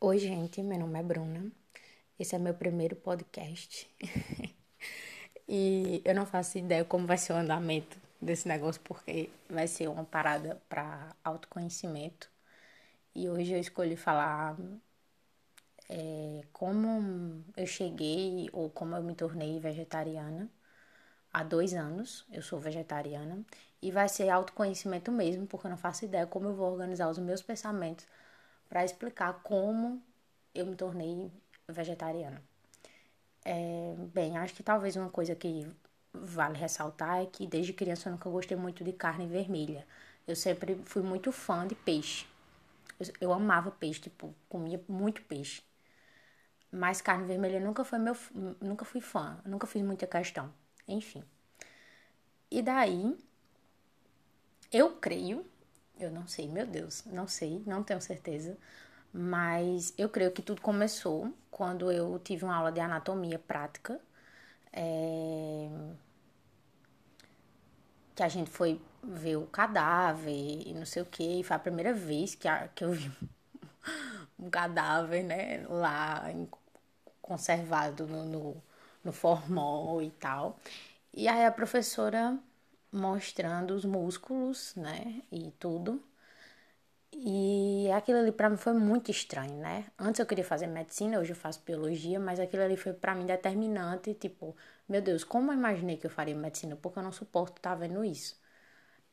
Oi, gente, meu nome é Bruna. Esse é meu primeiro podcast. e eu não faço ideia como vai ser o andamento desse negócio, porque vai ser uma parada para autoconhecimento. E hoje eu escolhi falar é, como eu cheguei ou como eu me tornei vegetariana há dois anos. Eu sou vegetariana. E vai ser autoconhecimento mesmo, porque eu não faço ideia como eu vou organizar os meus pensamentos para explicar como eu me tornei vegetariana. É, bem, acho que talvez uma coisa que vale ressaltar é que desde criança eu nunca gostei muito de carne vermelha. Eu sempre fui muito fã de peixe. Eu, eu amava peixe, tipo, comia muito peixe. Mas carne vermelha nunca foi meu, nunca fui fã, nunca fiz muita questão. Enfim. E daí, eu creio eu não sei, meu Deus, não sei, não tenho certeza. Mas eu creio que tudo começou quando eu tive uma aula de anatomia prática. É... Que a gente foi ver o cadáver e não sei o que. E foi a primeira vez que, a, que eu vi um cadáver, né? Lá conservado no, no, no formol e tal. E aí a professora mostrando os músculos, né, e tudo. E aquilo ali para mim foi muito estranho, né? Antes eu queria fazer medicina, hoje eu faço biologia, mas aquilo ali foi para mim determinante, tipo, meu Deus, como eu imaginei que eu faria medicina? Porque eu não suporto estar tá vendo isso.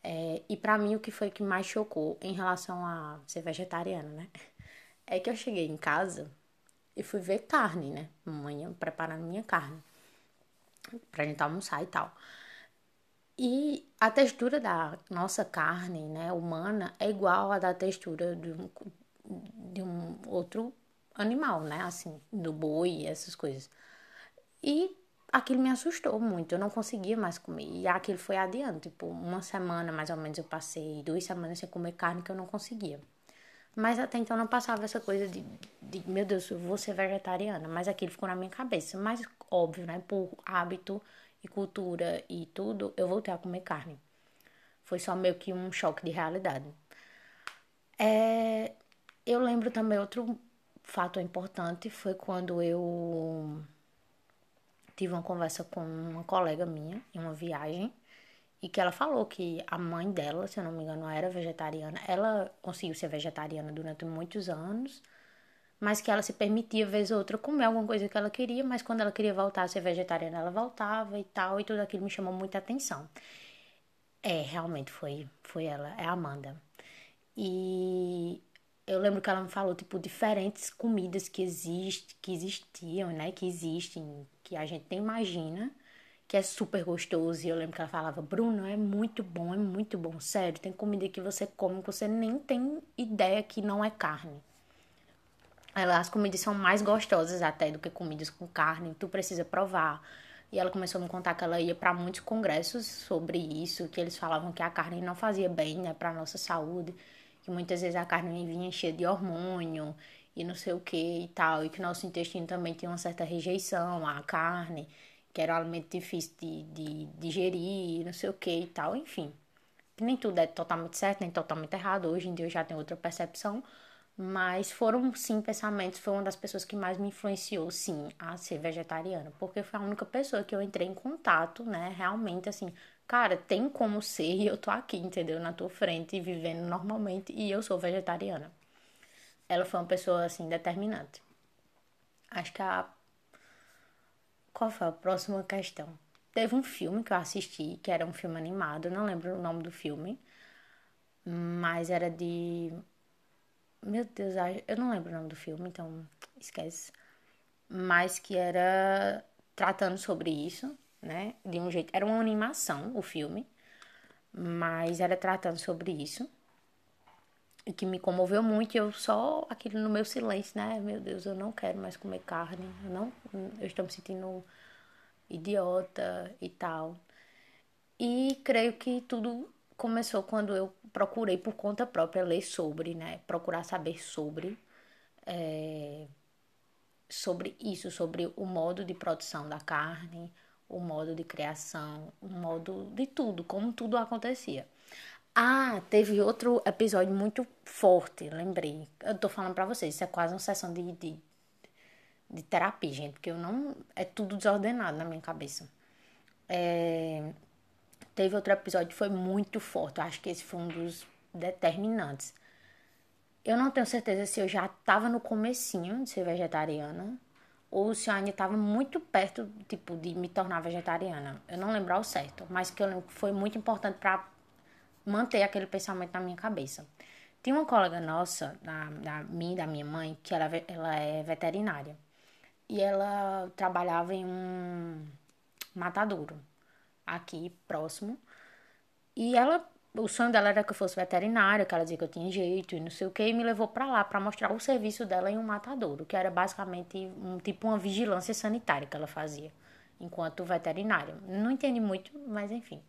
É, e para mim o que foi que mais chocou em relação a ser vegetariana, né? É que eu cheguei em casa e fui ver carne, né? Manhã preparando minha carne pra gente almoçar e tal. E a textura da nossa carne, né, humana, é igual à da textura de um, de um outro animal, né, assim, do boi, essas coisas. E aquilo me assustou muito, eu não conseguia mais comer. E aquilo foi adiante, tipo, uma semana mais ou menos eu passei, duas semanas sem comer carne que eu não conseguia. Mas até então não passava essa coisa de, de meu Deus, eu vou ser vegetariana. Mas aquilo ficou na minha cabeça. Mas óbvio, né, por hábito e cultura e tudo, eu voltei a comer carne. Foi só meio que um choque de realidade. É, eu lembro também outro fato importante foi quando eu tive uma conversa com uma colega minha em uma viagem e que ela falou que a mãe dela, se eu não me engano, era vegetariana. Ela conseguiu ser vegetariana durante muitos anos mas que ela se permitia, vez ou outra, comer alguma coisa que ela queria, mas quando ela queria voltar a ser vegetariana, ela voltava e tal, e tudo aquilo me chamou muita atenção. É, realmente foi, foi ela, é a Amanda. E eu lembro que ela me falou, tipo, diferentes comidas que, existe, que existiam, né, que existem, que a gente nem imagina, que é super gostoso. E eu lembro que ela falava, Bruno, é muito bom, é muito bom, sério, tem comida que você come que você nem tem ideia que não é carne. As comidas são mais gostosas até do que comidas com carne, tu precisa provar. E ela começou a me contar que ela ia para muitos congressos sobre isso, que eles falavam que a carne não fazia bem, né, para nossa saúde, que muitas vezes a carne vinha cheia de hormônio e não sei o que e tal, e que nosso intestino também tinha uma certa rejeição à carne, que era um alimento difícil de, de digerir, não sei o que e tal, enfim. Nem tudo é totalmente certo, nem totalmente errado. Hoje em dia eu já tenho outra percepção, mas foram, sim, pensamentos. Foi uma das pessoas que mais me influenciou, sim, a ser vegetariana. Porque foi a única pessoa que eu entrei em contato, né? Realmente, assim, cara, tem como ser e eu tô aqui, entendeu? Na tua frente, vivendo normalmente e eu sou vegetariana. Ela foi uma pessoa, assim, determinante. Acho que a. Qual foi a próxima questão? Teve um filme que eu assisti, que era um filme animado, não lembro o nome do filme, mas era de meu Deus, eu não lembro o nome do filme, então esquece. Mas que era tratando sobre isso, né? De um jeito. Era uma animação, o filme. Mas era tratando sobre isso. E que me comoveu muito. E eu só, aquilo no meu silêncio, né? Meu Deus, eu não quero mais comer carne. Eu, não, eu estou me sentindo idiota e tal. E creio que tudo começou quando eu procurei por conta própria ler sobre, né? Procurar saber sobre. É, sobre isso, sobre o modo de produção da carne, o modo de criação, o modo de tudo, como tudo acontecia. Ah, teve outro episódio muito forte, lembrei. Eu tô falando pra vocês, isso é quase uma sessão de, de, de terapia, gente, porque eu não. É tudo desordenado na minha cabeça. É, teve outro episódio que foi muito forte, eu acho que esse foi um dos determinantes. Eu não tenho certeza se eu já tava no comecinho de ser vegetariana ou se eu ainda estava muito perto, tipo, de me tornar vegetariana. Eu não lembro ao certo, mas que eu lembro que foi muito importante para manter aquele pensamento na minha cabeça. Tinha uma colega nossa, da, da minha da minha mãe, que ela, ela é veterinária. E ela trabalhava em um matadouro aqui próximo. E ela o sonho dela era que eu fosse veterinária, que ela dizia que eu tinha jeito e não sei o que, e me levou para lá para mostrar o serviço dela em um matadouro, que era basicamente um tipo uma vigilância sanitária que ela fazia enquanto veterinária. Não entendi muito, mas enfim.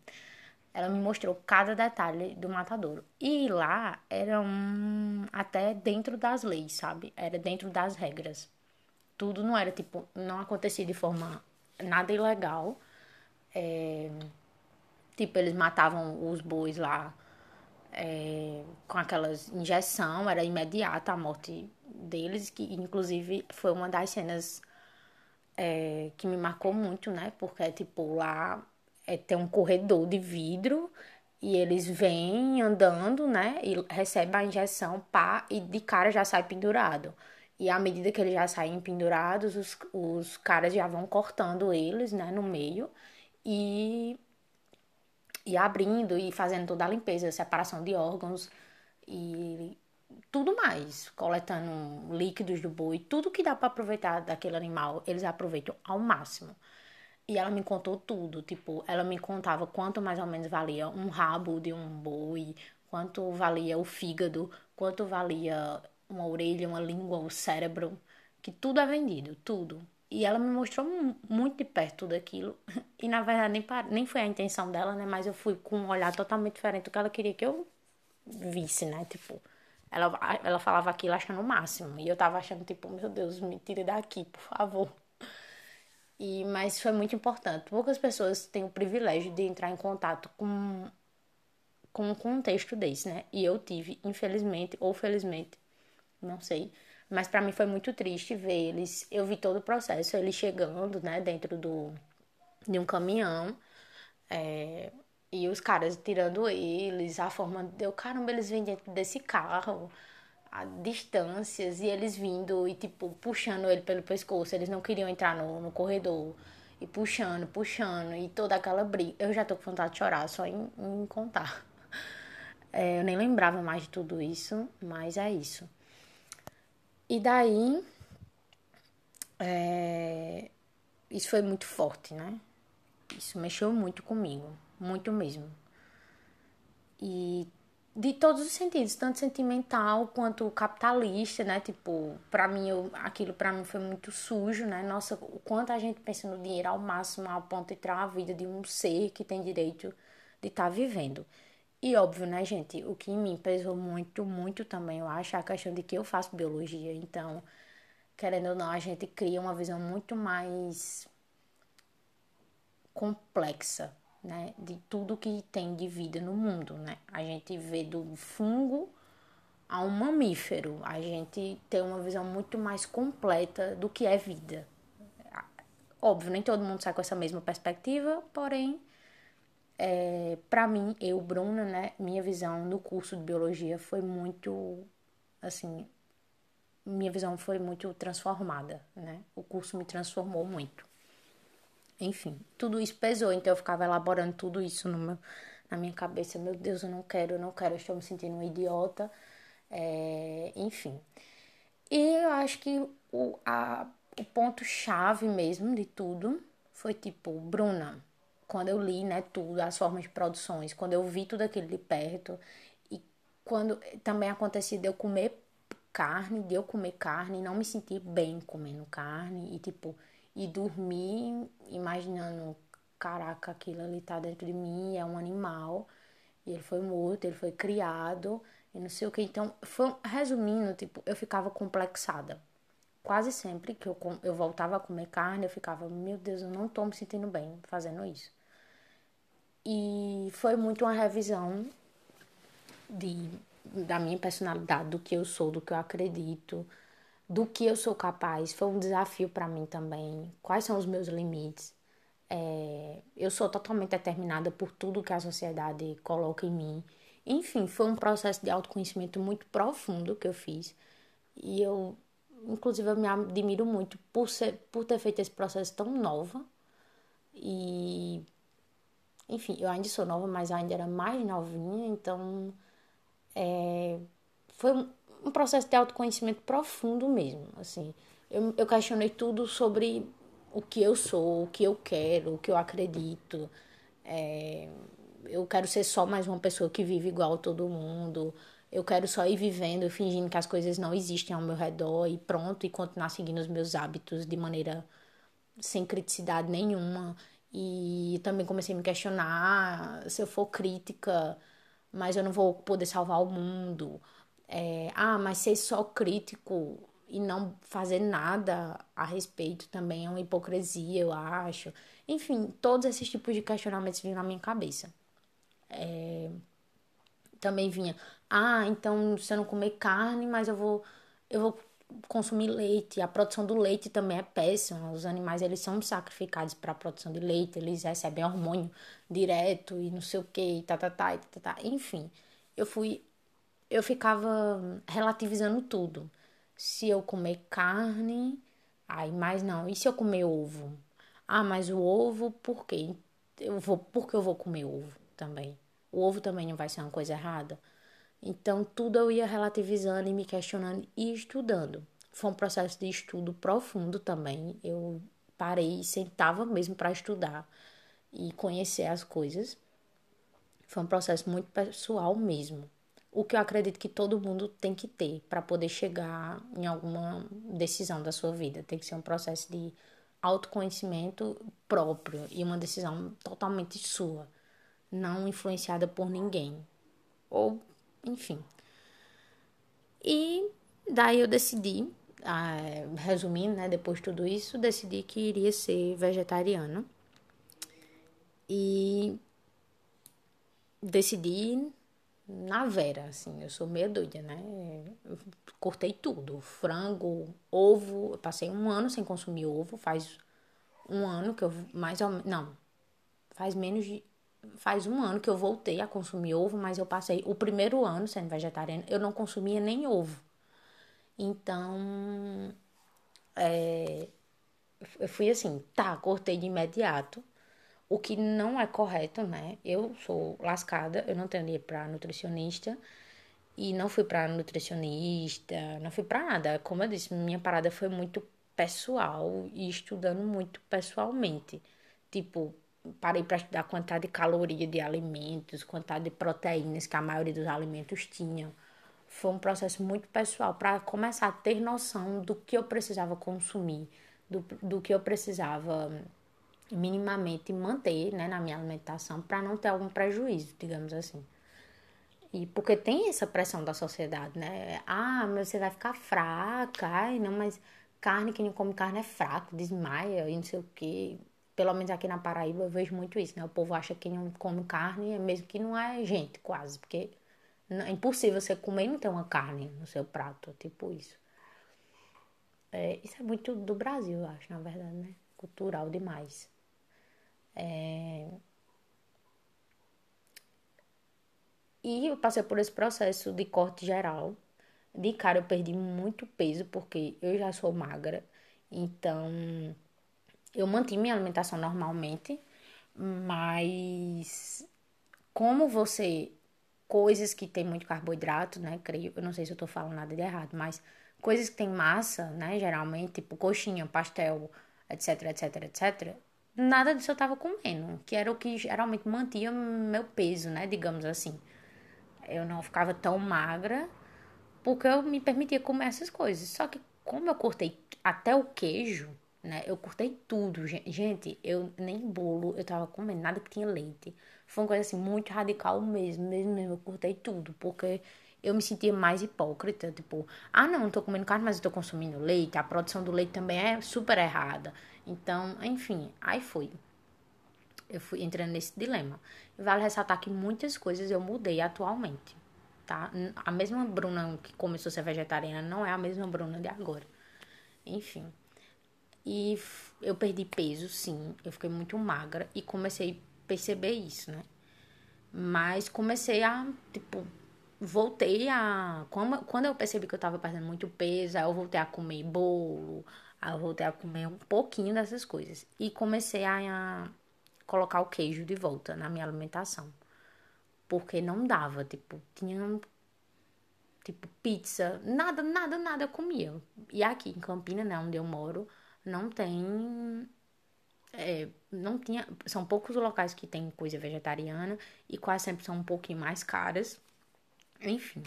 Ela me mostrou cada detalhe do matadouro. E lá era um, até dentro das leis, sabe? Era dentro das regras. Tudo não era tipo, não acontecia de forma nada ilegal. É, Tipo, eles matavam os bois lá é, com aquelas injeção, era imediata a morte deles, que inclusive foi uma das cenas é, que me marcou muito, né? Porque, tipo, lá é, tem um corredor de vidro e eles vêm andando, né? E recebem a injeção, pá, e de cara já sai pendurado. E à medida que eles já saem pendurados, os, os caras já vão cortando eles, né, no meio. E e abrindo e fazendo toda a limpeza, separação de órgãos e tudo mais, coletando líquidos do boi, tudo que dá para aproveitar daquele animal, eles aproveitam ao máximo. E ela me contou tudo, tipo, ela me contava quanto mais ou menos valia um rabo de um boi, quanto valia o fígado, quanto valia uma orelha, uma língua, o cérebro, que tudo é vendido, tudo. E ela me mostrou muito de perto tudo aquilo. E na verdade nem, nem foi a intenção dela, né? Mas eu fui com um olhar totalmente diferente do que ela queria que eu visse, né? Tipo, ela, ela falava aquilo achando o máximo. E eu tava achando, tipo, meu Deus, me tire daqui, por favor. E, mas foi muito importante. Poucas pessoas têm o privilégio de entrar em contato com, com um contexto desse, né? E eu tive, infelizmente ou felizmente, não sei mas para mim foi muito triste ver eles. Eu vi todo o processo, eles chegando, né, dentro do, de um caminhão. É, e os caras tirando eles, a forma de. Caramba, eles vêm dentro desse carro a distâncias e eles vindo e tipo puxando ele pelo pescoço. Eles não queriam entrar no, no corredor e puxando, puxando e toda aquela briga. Eu já tô com vontade de chorar só em, em contar. É, eu nem lembrava mais de tudo isso, mas é isso. E daí, é, isso foi muito forte, né? Isso mexeu muito comigo, muito mesmo. E de todos os sentidos, tanto sentimental quanto capitalista, né? Tipo, para mim, eu, aquilo para mim foi muito sujo, né? Nossa, o quanto a gente pensa no dinheiro ao máximo, ao ponto de tirar a vida de um ser que tem direito de estar tá vivendo. E óbvio, né, gente, o que em mim pesou muito, muito também, eu acho, é a questão de que eu faço biologia. Então, querendo ou não, a gente cria uma visão muito mais complexa, né, de tudo que tem de vida no mundo, né? A gente vê do fungo a um mamífero. A gente tem uma visão muito mais completa do que é vida. Óbvio, nem todo mundo sai com essa mesma perspectiva, porém, é, para mim, eu, Bruna, né, minha visão no curso de biologia foi muito, assim, minha visão foi muito transformada, né? O curso me transformou muito. Enfim, tudo isso pesou, então eu ficava elaborando tudo isso meu, na minha cabeça. Meu Deus, eu não quero, eu não quero, eu estou me sentindo uma idiota. É, enfim. E eu acho que o, a, o ponto-chave mesmo de tudo foi tipo, Bruna, quando eu li, né, tudo, as formas de produções, quando eu vi tudo aquilo de perto e quando também acontecia de eu comer carne, de eu comer carne não me sentir bem comendo carne e tipo, e dormir imaginando, caraca, aquilo ali tá dentro de mim, é um animal, e ele foi morto, ele foi criado, e não sei o que. Então, foi, resumindo, tipo, eu ficava complexada. Quase sempre que eu, eu voltava a comer carne, eu ficava, meu Deus, eu não tô me sentindo bem fazendo isso. E foi muito uma revisão de, da minha personalidade, do que eu sou, do que eu acredito, do que eu sou capaz. Foi um desafio para mim também. Quais são os meus limites? É, eu sou totalmente determinada por tudo que a sociedade coloca em mim. Enfim, foi um processo de autoconhecimento muito profundo que eu fiz. E eu, inclusive, eu me admiro muito por, ser, por ter feito esse processo tão nova. E, enfim, eu ainda sou nova, mas ainda era mais novinha, então é, foi um, processo de autoconhecimento profundo mesmo. Assim, eu, eu questionei tudo sobre o que eu sou, o que eu quero, o que eu acredito. É, eu quero ser só mais uma pessoa que vive igual a todo mundo. Eu quero só ir vivendo, fingindo que as coisas não existem ao meu redor e pronto, e continuar seguindo os meus hábitos de maneira sem criticidade nenhuma. E também comecei a me questionar se eu for crítica, mas eu não vou poder salvar o mundo. É, ah, mas ser só crítico e não fazer nada a respeito também é uma hipocrisia, eu acho. Enfim, todos esses tipos de questionamentos vinham na minha cabeça. É... Também vinha, ah, então se eu não comer carne, mas eu vou, eu vou consumir leite. A produção do leite também é péssima. Os animais eles são sacrificados para a produção de leite, eles recebem hormônio direto e não sei o que, tá, tá, tá, tá, tá. Enfim, eu fui, eu ficava relativizando tudo. Se eu comer carne, ai, mas não. E se eu comer ovo? Ah, mas o ovo, por quê? Eu vou, por que eu vou comer ovo também? O ovo também não vai ser uma coisa errada? Então, tudo eu ia relativizando e me questionando e estudando. Foi um processo de estudo profundo também. Eu parei sentava mesmo para estudar e conhecer as coisas. Foi um processo muito pessoal mesmo. O que eu acredito que todo mundo tem que ter para poder chegar em alguma decisão da sua vida. Tem que ser um processo de autoconhecimento próprio e uma decisão totalmente sua, não influenciada por ninguém. Ou enfim. E daí eu decidi, ah, resumindo, né, depois de tudo isso, decidi que iria ser vegetariana. E decidi na vera, assim, eu sou meio doida, né? Eu cortei tudo, frango, ovo, passei um ano sem consumir ovo, faz um ano que eu mais ou não, faz menos de faz um ano que eu voltei a consumir ovo, mas eu passei o primeiro ano sendo vegetariana, eu não consumia nem ovo. Então, é, eu fui assim, tá, cortei de imediato, o que não é correto, né? Eu sou lascada, eu não tenho dinheiro pra nutricionista e não fui pra nutricionista, não fui pra nada. Como eu disse, minha parada foi muito pessoal e estudando muito pessoalmente. Tipo, parei para estudar a quantidade de caloria de alimentos, quantidade de proteínas que a maioria dos alimentos tinham. Foi um processo muito pessoal para começar a ter noção do que eu precisava consumir, do, do que eu precisava minimamente manter né, na minha alimentação para não ter algum prejuízo, digamos assim. E porque tem essa pressão da sociedade, né? Ah, mas você vai ficar fraca, ai, não, mas carne, quem não come carne é fraco, desmaia e não sei o quê pelo menos aqui na Paraíba eu vejo muito isso, né? O povo acha que não come carne, mesmo que não é gente, quase, porque é impossível você comer e não ter uma carne no seu prato, tipo isso. É, isso é muito do Brasil, eu acho, na verdade, né? Cultural demais. É... E eu passei por esse processo de corte geral. De cara eu perdi muito peso, porque eu já sou magra. Então, eu mantive minha alimentação normalmente, mas como você coisas que tem muito carboidrato, né? Creio, eu não sei se eu tô falando nada de errado, mas coisas que tem massa, né, geralmente, tipo coxinha, pastel, etc, etc, etc, nada disso eu tava comendo, que era o que geralmente mantinha meu peso, né, digamos assim. Eu não ficava tão magra porque eu me permitia comer essas coisas. Só que como eu cortei até o queijo, né? Eu cortei tudo, gente. Eu nem bolo, eu tava comendo nada que tinha leite. Foi uma coisa assim muito radical mesmo, mesmo, mesmo. Eu cortei tudo, porque eu me sentia mais hipócrita, tipo, ah, não, não tô comendo carne, mas eu tô consumindo leite. A produção do leite também é super errada. Então, enfim, aí foi. Eu fui entrando nesse dilema. Vale ressaltar que muitas coisas eu mudei atualmente. tá? A mesma Bruna que começou a ser vegetariana não é a mesma Bruna de agora. Enfim. E eu perdi peso, sim. Eu fiquei muito magra e comecei a perceber isso, né? Mas comecei a, tipo, voltei a. Quando eu percebi que eu tava perdendo muito peso, aí eu voltei a comer bolo, aí eu voltei a comer um pouquinho dessas coisas. E comecei a, colocar o queijo de volta na minha alimentação. Porque não dava, tipo, tinha tipo pizza, nada, nada, nada eu comia. E aqui em Campina, né, onde eu moro, não tem é, não tinha, são poucos os locais que tem coisa vegetariana e quase sempre são um pouquinho mais caras. Enfim.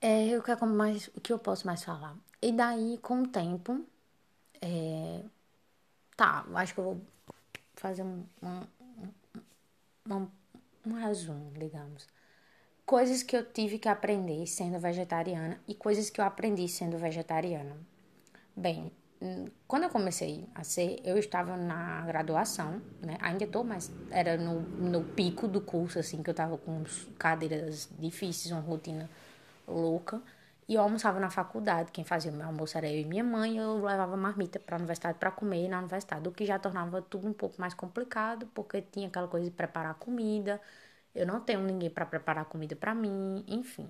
É, eu quero mais, o que eu posso mais falar? E daí, com o tempo, é, tá, acho que eu vou fazer um, um, um, um resumo, digamos. Coisas que eu tive que aprender sendo vegetariana e coisas que eu aprendi sendo vegetariana. Bem, quando eu comecei a ser, eu estava na graduação, né? Ainda estou, mas era no, no pico do curso, assim, que eu estava com cadeiras difíceis, uma rotina louca. E eu almoçava na faculdade. Quem fazia o meu almoço era eu e minha mãe. Eu levava marmita para a universidade para comer na universidade, o que já tornava tudo um pouco mais complicado, porque tinha aquela coisa de preparar comida. Eu não tenho ninguém para preparar comida para mim, enfim.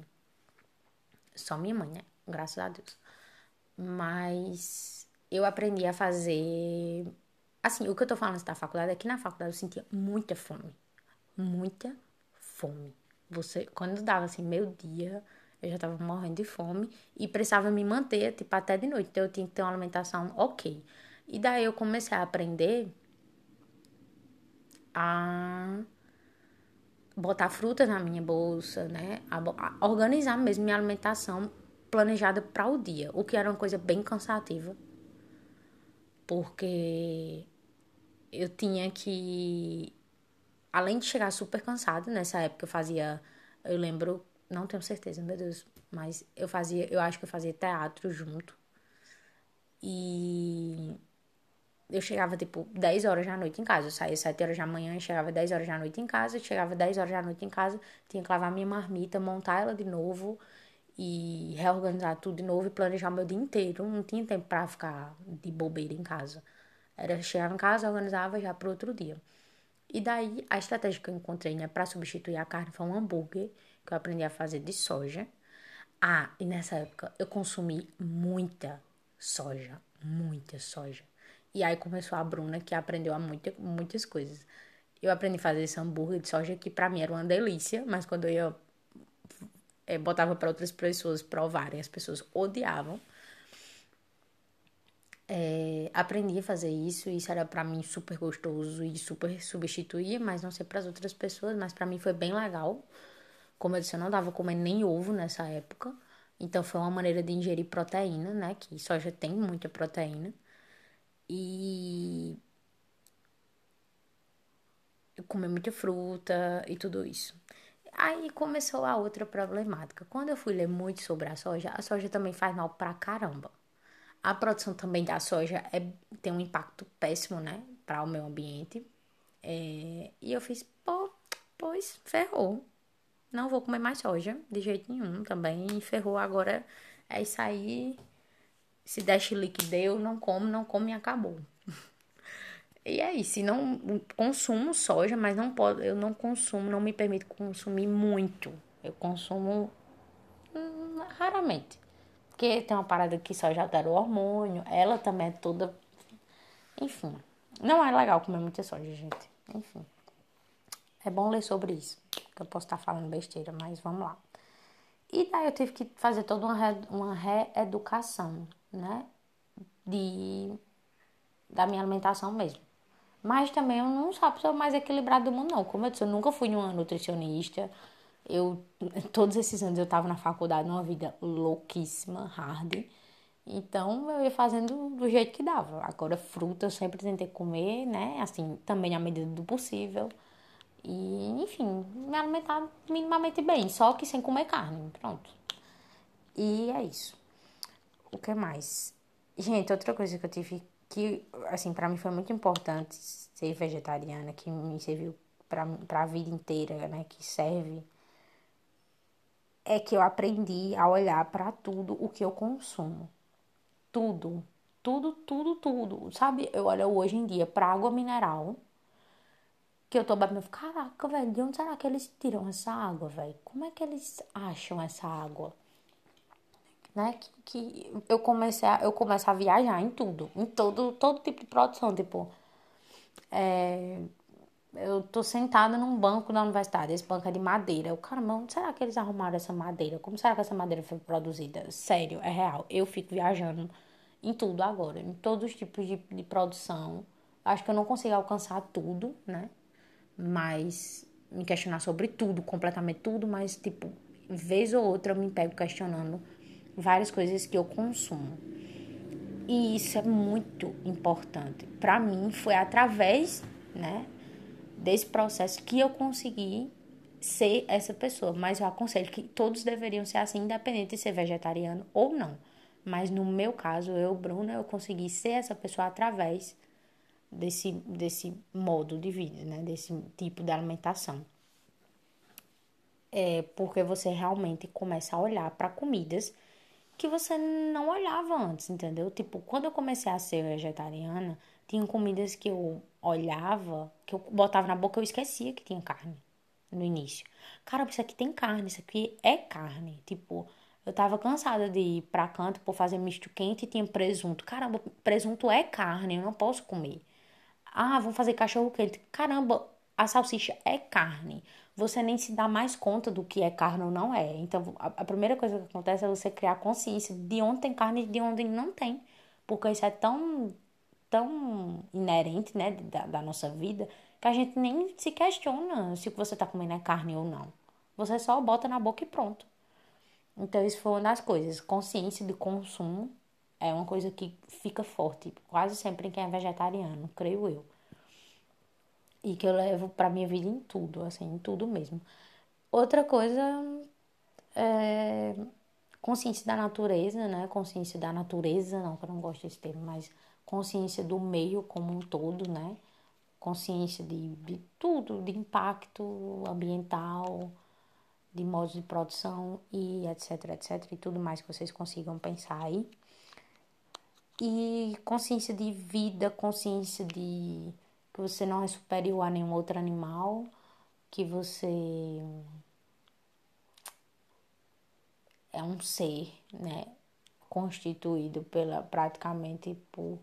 Só minha mãe, né? Graças a Deus. Mas eu aprendi a fazer. Assim, o que eu tô falando da faculdade é que na faculdade eu sentia muita fome. Muita fome. Você, quando dava assim, meio dia, eu já tava morrendo de fome e precisava me manter, tipo, até de noite. Então eu tinha que ter uma alimentação ok. E daí eu comecei a aprender a botar frutas na minha bolsa, né? A organizar mesmo minha alimentação planejada para o dia, o que era uma coisa bem cansativa porque eu tinha que. Além de chegar super cansada, nessa época eu fazia. Eu lembro, não tenho certeza, meu Deus, mas eu fazia. Eu acho que eu fazia teatro junto. E eu chegava tipo 10 horas da noite em casa. Eu saía 7 horas da manhã e chegava 10 horas da noite em casa. Chegava 10 horas da noite em casa, tinha que lavar minha marmita, montar ela de novo e reorganizar tudo de novo e planejar meu dia inteiro. Não tinha tempo para ficar de bobeira em casa. Era chegar em casa, organizava já para outro dia. E daí a estratégia que eu encontrei né, para substituir a carne foi um hambúrguer que eu aprendi a fazer de soja. Ah, e nessa época eu consumi muita soja, muita soja. E aí começou a Bruna que aprendeu a muita, muitas coisas. Eu aprendi a fazer esse hambúrguer de soja que para mim era uma delícia, mas quando eu ia é, botava para outras pessoas provarem, as pessoas odiavam. É, aprendi a fazer isso, isso era para mim super gostoso e super substituía, mas não sei para as outras pessoas, mas para mim foi bem legal. Como eu disse, eu não dava comendo nem ovo nessa época, então foi uma maneira de ingerir proteína, né? Que soja tem muita proteína. E comer muita fruta e tudo isso. Aí começou a outra problemática. Quando eu fui ler muito sobre a soja, a soja também faz mal pra caramba. A produção também da soja é, tem um impacto péssimo, né, para o meio ambiente. É, e eu fiz, pô, pois ferrou. Não vou comer mais soja de jeito nenhum. Também ferrou. Agora é isso aí. Se der chilique deu, não como, não come e acabou. E é isso, não consumo soja, mas não pode, eu não consumo, não me permito consumir muito. Eu consumo hum, raramente. Porque tem uma parada que soja altera o hormônio, ela também é toda. Enfim, não é legal comer muita soja, gente. Enfim. É bom ler sobre isso, que eu posso estar falando besteira, mas vamos lá. E daí eu tive que fazer toda uma, re, uma reeducação, né? De, da minha alimentação mesmo. Mas também eu não sou a pessoa mais equilibrada do mundo, não. Como eu disse, eu nunca fui uma nutricionista. Eu, todos esses anos eu estava na faculdade numa vida louquíssima, hard. Então eu ia fazendo do jeito que dava. Agora, fruta eu sempre tentei comer, né? Assim, também à medida do possível. E, enfim, me alimentar minimamente bem, só que sem comer carne. Pronto. E é isso. O que mais? Gente, outra coisa que eu tive que, assim, para mim foi muito importante ser vegetariana, que me serviu para a vida inteira, né? Que serve é que eu aprendi a olhar para tudo o que eu consumo. Tudo, tudo, tudo, tudo. Sabe? Eu olho hoje em dia para água mineral que eu tô bebendo. Caraca, velho, de onde será que eles tiram essa água, velho? Como é que eles acham essa água? Né? Que, que eu comecei a, eu começo a viajar em tudo, em todo, todo tipo de produção, tipo. É, eu tô sentada num banco da universidade, esse banco é de madeira. Eu, caramba, onde será que eles arrumaram essa madeira? Como será que essa madeira foi produzida? Sério, é real. Eu fico viajando em tudo agora, em todos os tipos de, de produção. Acho que eu não consigo alcançar tudo, né? Mas me questionar sobre tudo, completamente tudo, mas tipo, vez ou outra eu me pego questionando várias coisas que eu consumo. E isso é muito importante. Para mim foi através, né, desse processo que eu consegui ser essa pessoa. Mas eu aconselho que todos deveriam ser assim, independente de ser vegetariano ou não. Mas no meu caso, eu, Bruna, eu consegui ser essa pessoa através desse, desse modo de vida, né? Desse tipo de alimentação. É porque você realmente começa a olhar para comidas que você não olhava antes, entendeu? Tipo, quando eu comecei a ser vegetariana, tinha comidas que eu olhava, que eu botava na boca, eu esquecia que tinha carne no início. Cara, isso aqui tem carne, isso aqui é carne. Tipo, eu tava cansada de ir pra canto por fazer misto quente e tinha presunto. Caramba, presunto é carne, eu não posso comer. Ah, vamos fazer cachorro quente. Caramba, a salsicha é carne. Você nem se dá mais conta do que é carne ou não é. Então, a, a primeira coisa que acontece é você criar consciência de onde tem carne e de onde não tem. Porque isso é tão, tão inerente, né, da, da nossa vida, que a gente nem se questiona se o que você tá comendo é carne ou não. Você só bota na boca e pronto. Então, isso foi uma das coisas. Consciência de consumo é uma coisa que fica forte quase sempre em quem é vegetariano, creio eu. E que eu levo pra minha vida em tudo, assim, em tudo mesmo. Outra coisa é consciência da natureza, né? Consciência da natureza, não, que eu não gosto desse termo, mas consciência do meio como um todo, né? Consciência de, de tudo, de impacto ambiental, de modos de produção e etc, etc, e tudo mais que vocês consigam pensar aí e consciência de vida, consciência de que você não é superior a nenhum outro animal, que você é um ser, né, constituído pela praticamente por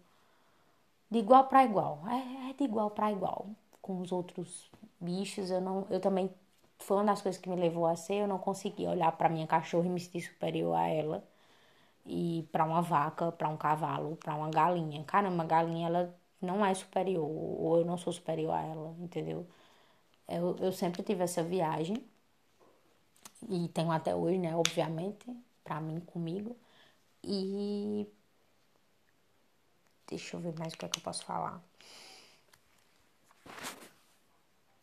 de igual para igual, é, é de igual para igual com os outros bichos. Eu não, eu também foi uma das coisas que me levou a ser, eu não conseguia olhar para minha cachorra e me sentir superior a ela e para uma vaca, para um cavalo, para uma galinha. Caramba, a galinha ela não é superior, ou eu não sou superior a ela, entendeu? Eu, eu sempre tive essa viagem e tenho até hoje, né, obviamente, para mim, comigo. E deixa eu ver mais o que é que eu posso falar.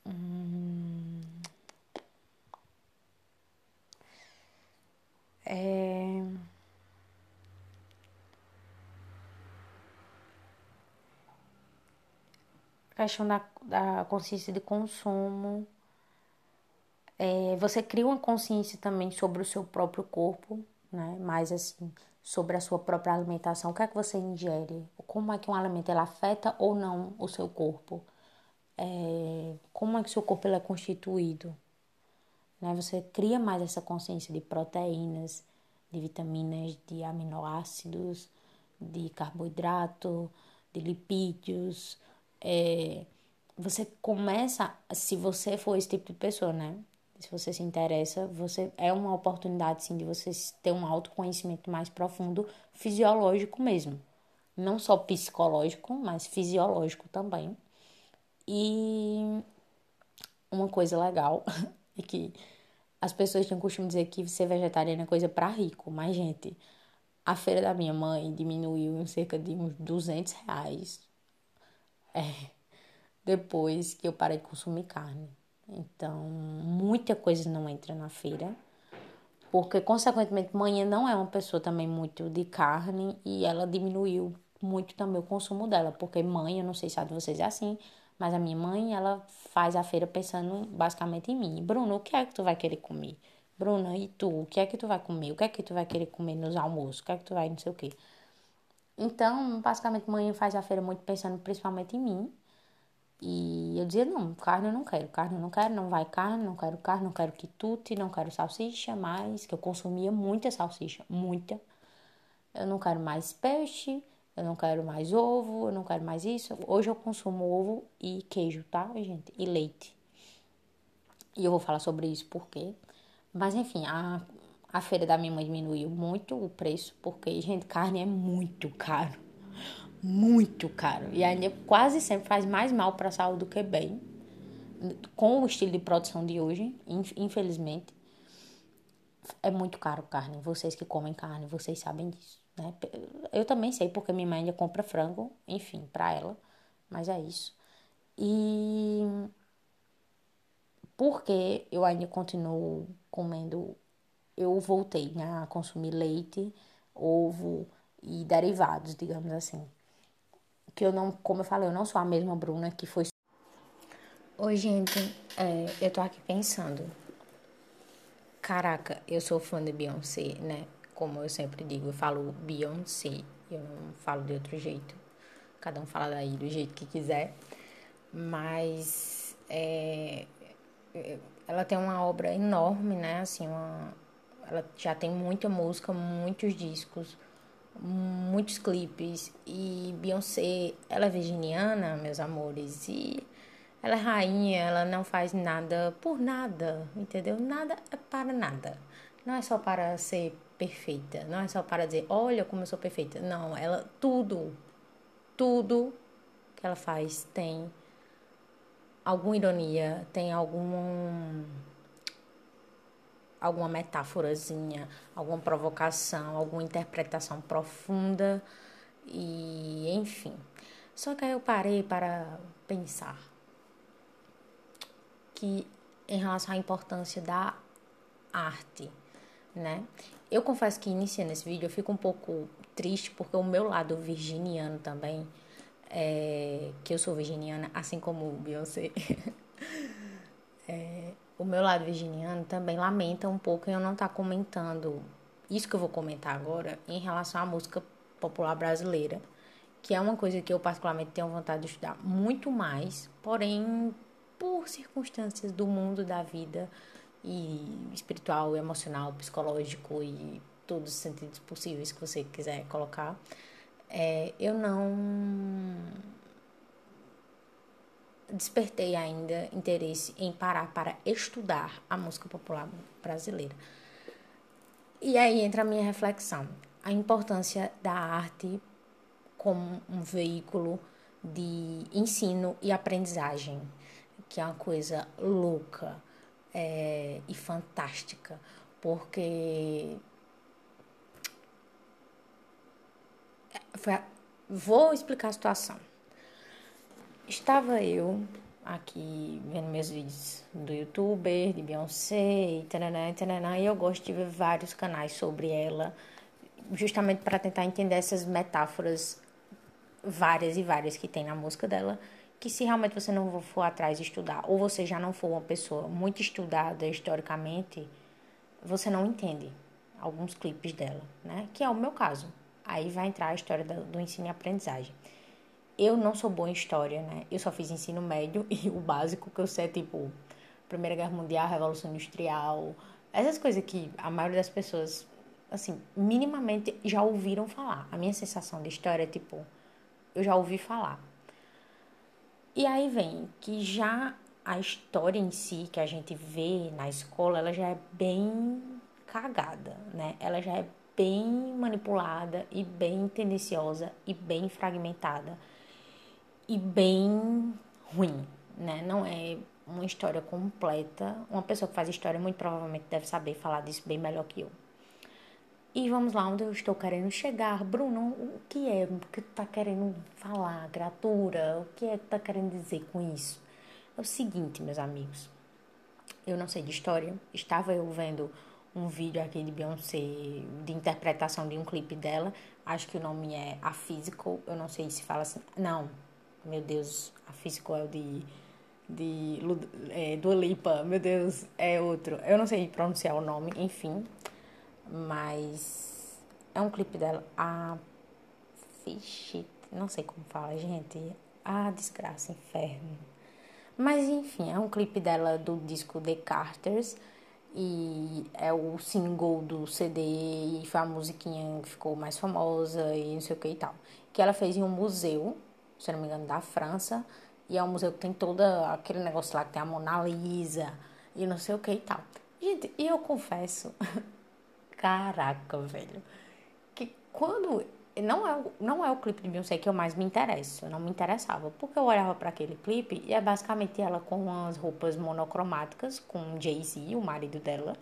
Hum... É... questão da, da consciência de consumo. É, você cria uma consciência também sobre o seu próprio corpo, né? Mais assim, sobre a sua própria alimentação. O que é que você ingere? Como é que um alimento ele afeta ou não o seu corpo? É, como é que o seu corpo ele é constituído? Né? Você cria mais essa consciência de proteínas, de vitaminas, de aminoácidos, de carboidrato, de lipídios, é, você começa, se você for esse tipo de pessoa, né? Se você se interessa, você é uma oportunidade sim de você ter um autoconhecimento mais profundo, fisiológico mesmo. Não só psicológico, mas fisiológico também. E uma coisa legal é que as pessoas têm costume dizer que ser vegetariano é coisa para rico, mas gente, a feira da minha mãe diminuiu em cerca de uns 200 reais é, depois que eu parei de consumir carne. Então, muita coisa não entra na feira, porque, consequentemente, manhã não é uma pessoa também muito de carne e ela diminuiu muito também o consumo dela, porque mãe, eu não sei se a de vocês é assim, mas a minha mãe, ela faz a feira pensando basicamente em mim. Bruno, o que é que tu vai querer comer? Bruna, e tu? O que é que tu vai comer? O que é que tu vai querer comer nos almoços? O que é que tu vai não sei o quê? Então, basicamente, mãe faz a feira muito pensando principalmente em mim. E eu dizia, não, carne eu não quero, carne eu não quero, não vai carne, não quero carne, não quero quitute, não quero salsicha mais, que eu consumia muita salsicha, muita. Eu não quero mais peixe, eu não quero mais ovo, eu não quero mais isso. Hoje eu consumo ovo e queijo, tá, gente? E leite. E eu vou falar sobre isso porque. Mas enfim, a, a feira da minha mãe diminuiu muito o preço, porque, gente, carne é muito caro. Muito caro. E ainda quase sempre faz mais mal para a saúde do que bem. Com o estilo de produção de hoje, infelizmente, é muito caro carne. Vocês que comem carne, vocês sabem disso. Né? Eu também sei porque minha mãe ainda compra frango, enfim, para ela, mas é isso. E porque eu ainda continuo comendo, eu voltei a consumir leite, ovo e derivados, digamos assim. Que eu não, como eu falei, eu não sou a mesma Bruna que foi. Oi, gente, é, eu tô aqui pensando. Caraca, eu sou fã de Beyoncé, né? como eu sempre digo, eu falo Beyoncé, eu não falo de outro jeito. Cada um fala daí do jeito que quiser. Mas é, ela tem uma obra enorme, né? Assim, uma, ela já tem muita música, muitos discos, muitos clipes. E Beyoncé, ela é virginiana, meus amores, e ela é rainha, ela não faz nada por nada, entendeu? Nada é para nada. Não é só para ser perfeita. Não é só para dizer, olha como eu sou perfeita. Não, ela tudo, tudo que ela faz tem alguma ironia, tem algum alguma metáforazinha, alguma provocação, alguma interpretação profunda e enfim. Só que aí eu parei para pensar que em relação à importância da arte, né? Eu confesso que iniciando esse vídeo eu fico um pouco triste porque o meu lado virginiano também, é, que eu sou virginiana, assim como Beyoncé, é, o meu lado virginiano também lamenta um pouco eu não estar tá comentando isso que eu vou comentar agora em relação à música popular brasileira, que é uma coisa que eu particularmente tenho vontade de estudar muito mais, porém por circunstâncias do mundo da vida e espiritual, emocional, psicológico e todos os sentidos possíveis que você quiser colocar, é, eu não despertei ainda interesse em parar para estudar a música popular brasileira. E aí entra a minha reflexão, a importância da arte como um veículo de ensino e aprendizagem, que é uma coisa louca é, e fantástica, porque a... vou explicar a situação. Estava eu aqui vendo meus vídeos do youtuber, de Beyoncé e taranã, e e eu gosto de ver vários canais sobre ela, justamente para tentar entender essas metáforas várias e várias que tem na música dela que se realmente você não for atrás estudar, ou você já não for uma pessoa muito estudada historicamente, você não entende alguns clipes dela, né? Que é o meu caso. Aí vai entrar a história do, ensino e aprendizagem. Eu não sou boa em história, né? Eu só fiz ensino médio e o básico que eu sei é tipo Primeira Guerra Mundial, Revolução Industrial, essas coisas que a maioria das pessoas, assim, minimamente já ouviram falar. A minha sensação de história é tipo, eu já ouvi falar. E aí vem que já a história em si que a gente vê na escola, ela já é bem cagada, né? Ela já é bem manipulada e bem tendenciosa e bem fragmentada e bem ruim, né? Não é uma história completa. Uma pessoa que faz história muito provavelmente deve saber falar disso bem melhor que eu. E vamos lá onde eu estou querendo chegar. Bruno, o que é que tu tá querendo falar? Gratura? O que é que tá querendo dizer com isso? É o seguinte, meus amigos. Eu não sei de história. Estava eu vendo um vídeo aqui de Beyoncé de interpretação de um clipe dela. Acho que o nome é A Physical. Eu não sei se fala assim. Não, meu Deus, A Physical é o de de é, Dua Lipa, meu Deus, é outro. Eu não sei pronunciar o nome, enfim. Mas é um clipe dela. A Fish, não sei como fala, gente. A desgraça, inferno. Mas enfim, é um clipe dela do disco The Carters. E é o single do CD e foi a musiquinha que ficou mais famosa e não sei o que e tal. Que ela fez em um museu, se não me engano, da França e é um museu que tem todo aquele negócio lá que tem a Mona Lisa e não sei o que e tal. Gente, e eu confesso, caraca, velho, que quando não é, não é o clipe de Beyoncé que eu mais me interesso, eu não me interessava, porque eu olhava para aquele clipe e é basicamente ela com umas roupas monocromáticas, com Jay-Z, o marido dela,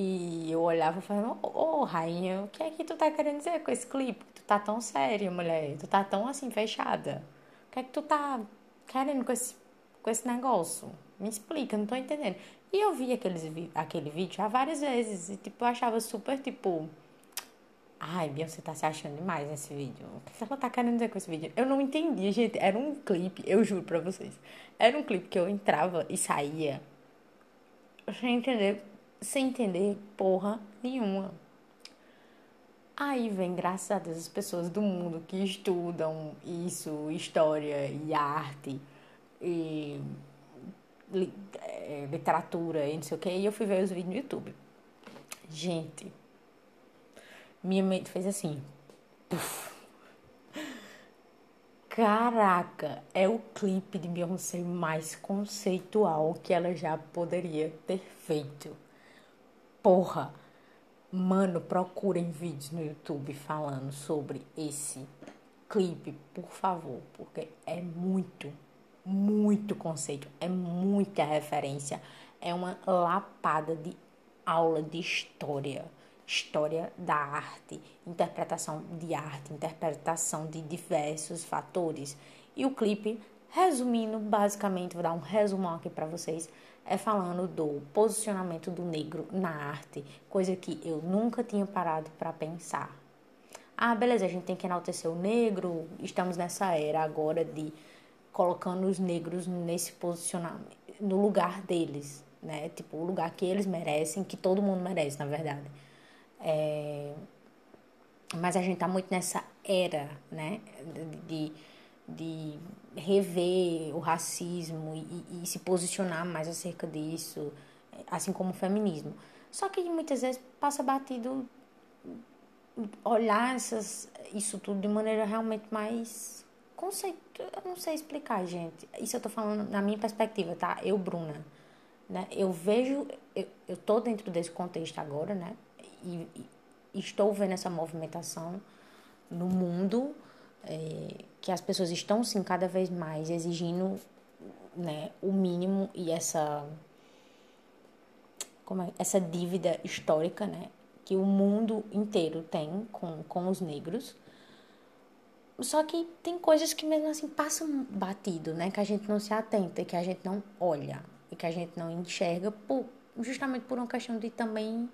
e eu olhava falava, ô oh, rainha, o que é que tu tá querendo dizer com esse clipe? Tu tá tão séria, mulher, tu tá tão assim fechada, o que é que tu tá querendo com esse, com esse negócio? Me explica, não tô entendendo. E eu vi aqueles, aquele vídeo já várias vezes e, tipo, eu achava super, tipo... Ai, Beyoncé tá se achando demais nesse vídeo. O que ela tá querendo dizer com esse vídeo? Eu não entendi, gente. Era um clipe, eu juro pra vocês. Era um clipe que eu entrava e saía sem entender, sem entender porra nenhuma. Aí vem, graças a Deus, as pessoas do mundo que estudam isso, história e arte e é, literatura e não sei o que, e eu fui ver os vídeos no YouTube. Gente, minha mente fez assim. Puf. Caraca, é o clipe de Beyoncé mais conceitual que ela já poderia ter feito. Porra! Mano, procurem vídeos no YouTube falando sobre esse clipe, por favor, porque é muito, muito conceito, é muita referência, é uma lapada de aula de história, história da arte, interpretação de arte, interpretação de diversos fatores. E o clipe, resumindo, basicamente, vou dar um resumão aqui para vocês é falando do posicionamento do negro na arte, coisa que eu nunca tinha parado para pensar. Ah, beleza, a gente tem que enaltecer o negro, estamos nessa era agora de colocando os negros nesse posicionamento, no lugar deles, né? Tipo, o lugar que eles merecem, que todo mundo merece, na verdade. É... Mas a gente tá muito nessa era, né? De, de rever o racismo e, e, se posicionar mais acerca disso, assim como o feminismo. Só que muitas vezes passa batido olhar essas, isso tudo de maneira realmente mais conceito, eu não sei explicar, gente. Isso eu tô falando na minha perspectiva, tá? Eu, Bruna, né? Eu vejo, eu, eu tô dentro desse contexto agora, né? E, e estou vendo essa movimentação no mundo é, que as pessoas estão sim cada vez mais exigindo né, o mínimo e essa como é, essa dívida histórica né, que o mundo inteiro tem com, com os negros. Só que tem coisas que mesmo assim passam batido, né? Que a gente não se atenta, que a gente não olha e que a gente não enxerga por, justamente por uma questão de também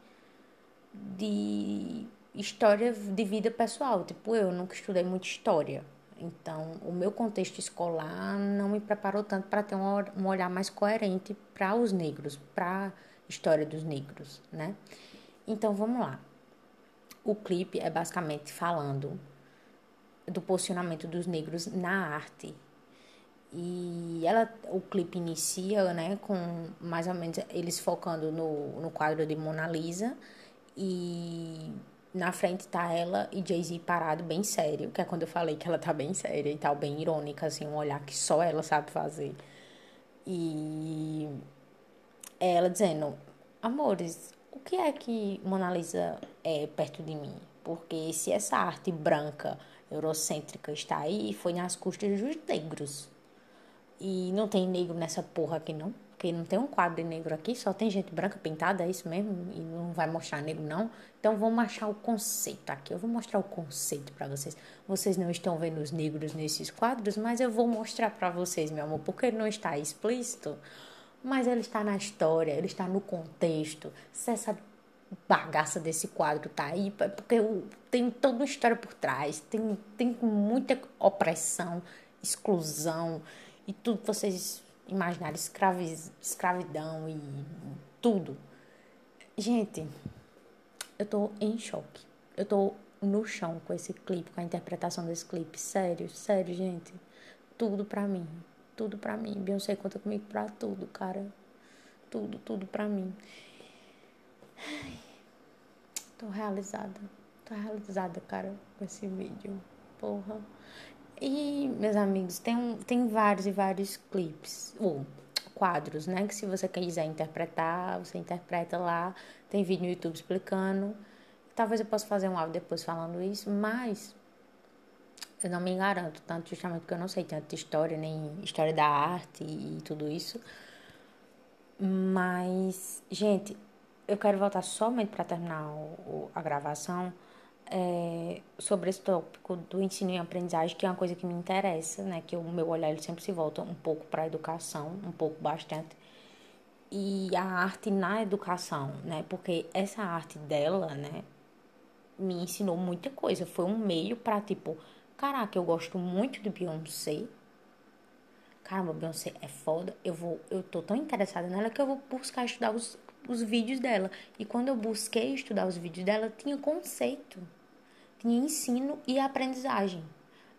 de história de vida pessoal. Tipo, eu nunca estudei muito história. Então, o meu contexto escolar não me preparou tanto para ter um olhar mais coerente para os negros, para a história dos negros, né? Então, vamos lá. O clipe é basicamente falando do posicionamento dos negros na arte. E ela, o clipe inicia, né, com mais ou menos eles focando no, no quadro de Mona Lisa e na frente tá ela e Jay-Z parado bem sério, que é quando eu falei que ela tá bem séria e tal, bem irônica, assim, um olhar que só ela sabe fazer. E ela dizendo, amores, o que é que Mona Lisa é perto de mim? Porque se essa arte branca, eurocêntrica está aí, foi nas custas dos negros. E não tem negro nessa porra aqui, não porque não tem um quadro de negro aqui, só tem gente branca pintada, é isso mesmo? E não vai mostrar negro, não. Então, vamos achar o conceito aqui. Eu vou mostrar o conceito para vocês. Vocês não estão vendo os negros nesses quadros, mas eu vou mostrar para vocês, meu amor, porque não está explícito, mas ele está na história, ele está no contexto. Se essa bagaça desse quadro tá aí, porque tem toda uma história por trás, tem, tem muita opressão, exclusão e tudo vocês imaginário, escravi, escravidão e tudo. Gente, eu tô em choque. Eu tô no chão com esse clipe, com a interpretação desse clipe. Sério, sério, gente. Tudo pra mim. Tudo pra mim. Beyoncé conta comigo pra tudo, cara. Tudo, tudo pra mim. Ai, tô realizada. Tô realizada, cara, com esse vídeo. Porra. E, meus amigos, tem, tem vários e vários clipes. Ou quadros, né? Que se você quiser interpretar, você interpreta lá. Tem vídeo no YouTube explicando. Talvez eu possa fazer um áudio depois falando isso, mas eu não me garanto tanto, justamente porque eu não sei tanto de história, nem história da arte e tudo isso. Mas, gente, eu quero voltar somente para terminar o, a gravação é, sobre esse tópico do ensino e aprendizagem, que é uma coisa que me interessa, né? Que o meu olhar ele sempre se volta um pouco para a educação, um pouco bastante. E a arte na educação, né? Porque essa arte dela, né? Me ensinou muita coisa. Foi um meio para, tipo, caraca, eu gosto muito de Beyoncé. Caramba, Beyoncé é foda. Eu vou, eu tô tão interessada nela que eu vou buscar estudar os, os vídeos dela. E quando eu busquei estudar os vídeos dela, tinha conceito, tinha ensino e aprendizagem.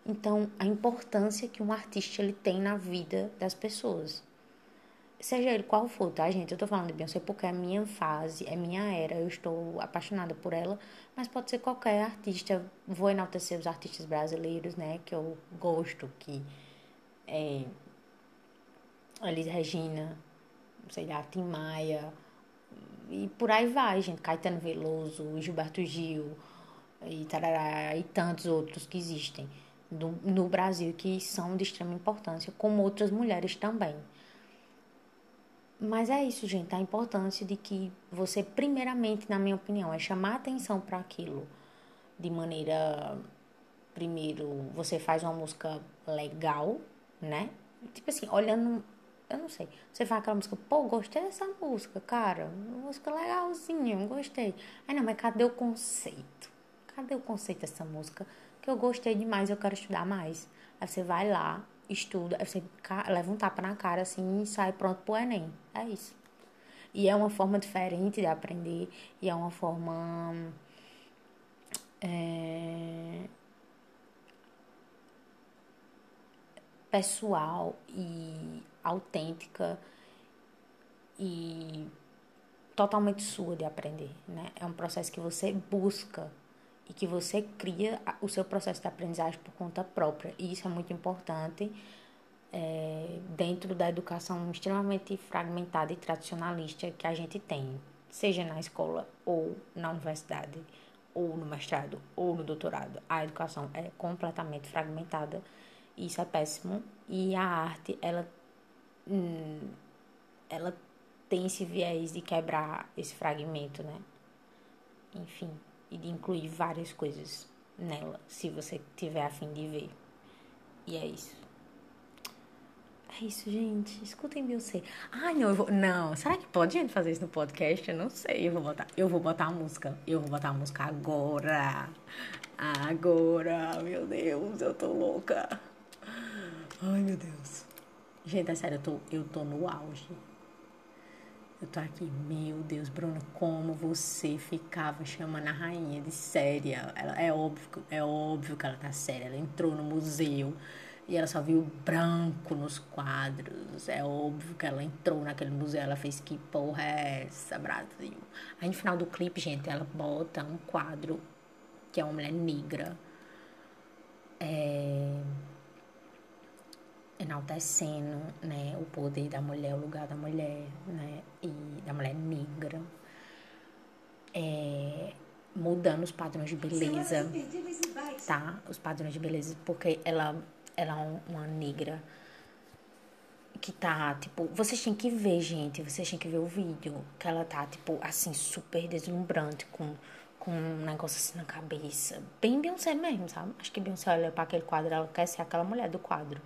Então, a importância que um artista ele tem na vida das pessoas. Seja ele qual for, tá, gente? Eu tô falando de Beyoncé porque é minha fase, é minha era, eu estou apaixonada por ela, mas pode ser qualquer artista. Vou enaltecer os artistas brasileiros, né, que eu gosto, que é Elis Regina, sei lá, Tim Maia, e por aí vai, gente. Caetano Veloso, Gilberto Gil e, tarará, e tantos outros que existem no, no Brasil que são de extrema importância, como outras mulheres também. Mas é isso, gente, a importância de que você, primeiramente, na minha opinião, é chamar atenção para aquilo de maneira. Primeiro, você faz uma música legal, né? Tipo assim, olhando eu não sei. Você faz aquela música, pô, gostei dessa música, cara. Música legalzinha, gostei. Aí não, mas cadê o conceito? Cadê o conceito dessa música? Que eu gostei demais, eu quero estudar mais. Aí você vai lá, estuda, aí você leva um tapa na cara assim e sai pronto pro Enem. É isso. E é uma forma diferente de aprender, e é uma forma. É, pessoal e autêntica e totalmente sua de aprender, né? É um processo que você busca e que você cria o seu processo de aprendizagem por conta própria. E isso é muito importante é, dentro da educação extremamente fragmentada e tradicionalista que a gente tem, seja na escola ou na universidade, ou no mestrado ou no doutorado. A educação é completamente fragmentada. E isso é péssimo. E a arte, ela hum, ela tem esse viés de quebrar esse fragmento, né? Enfim, e de incluir várias coisas nela, se você tiver a fim de ver. E é isso. É isso, gente. Escutem Beyoncé. Ai, não, eu vou. Não, será que pode gente fazer isso no podcast? Eu não sei. Eu vou botar. Eu vou botar a música. Eu vou botar a música agora. Agora. Meu Deus, eu tô louca. Ai, meu Deus. Gente, é sério, eu tô, eu tô no auge. Eu tô aqui, meu Deus, Bruno, como você ficava chamando a rainha de séria. Ela, é, óbvio, é óbvio que ela tá séria. Ela entrou no museu e ela só viu branco nos quadros. É óbvio que ela entrou naquele museu. Ela fez que porra é essa, Brasil? Aí no final do clipe, gente, ela bota um quadro que é uma mulher negra. É enaltecendo né, o poder da mulher, o lugar da mulher, né, e da mulher negra, é, mudando os padrões de beleza, tá? Os padrões de beleza, porque ela, ela é uma negra que tá, tipo, vocês têm que ver, gente, vocês têm que ver o vídeo, que ela tá, tipo, assim, super deslumbrante, com, com um negócio assim na cabeça, bem Beyoncé mesmo, sabe? Acho que Beyoncé olha pra aquele quadro, ela quer ser aquela mulher do quadro.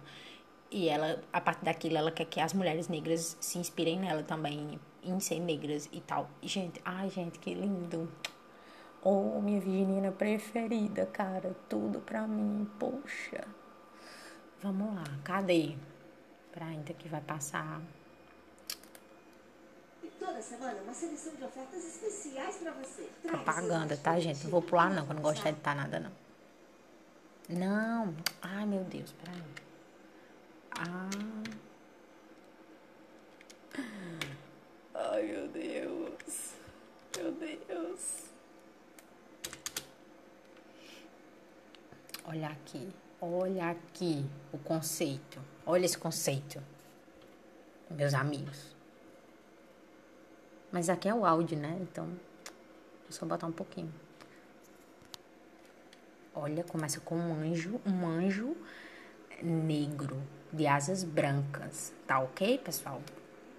E ela, a partir daquilo, ela quer que as mulheres negras se inspirem nela também, em ser negras e tal. E, gente, ai, gente, que lindo. Oh, minha virginiana preferida, cara. Tudo pra mim, poxa. Vamos lá, cadê? Pra ainda que vai passar. E toda semana uma seleção de ofertas especiais pra você. Propaganda, tá, gente? Não vou pular não, que eu não gosto de editar nada, não. Não. Ai, meu Deus, peraí. Ah. Ai, meu Deus. Meu Deus. Olha aqui. Olha aqui o conceito. Olha esse conceito. Meus amigos. Mas aqui é o áudio, né? Então, é só botar um pouquinho. Olha, começa com um anjo, um anjo negro de asas brancas. Tá ok, pessoal?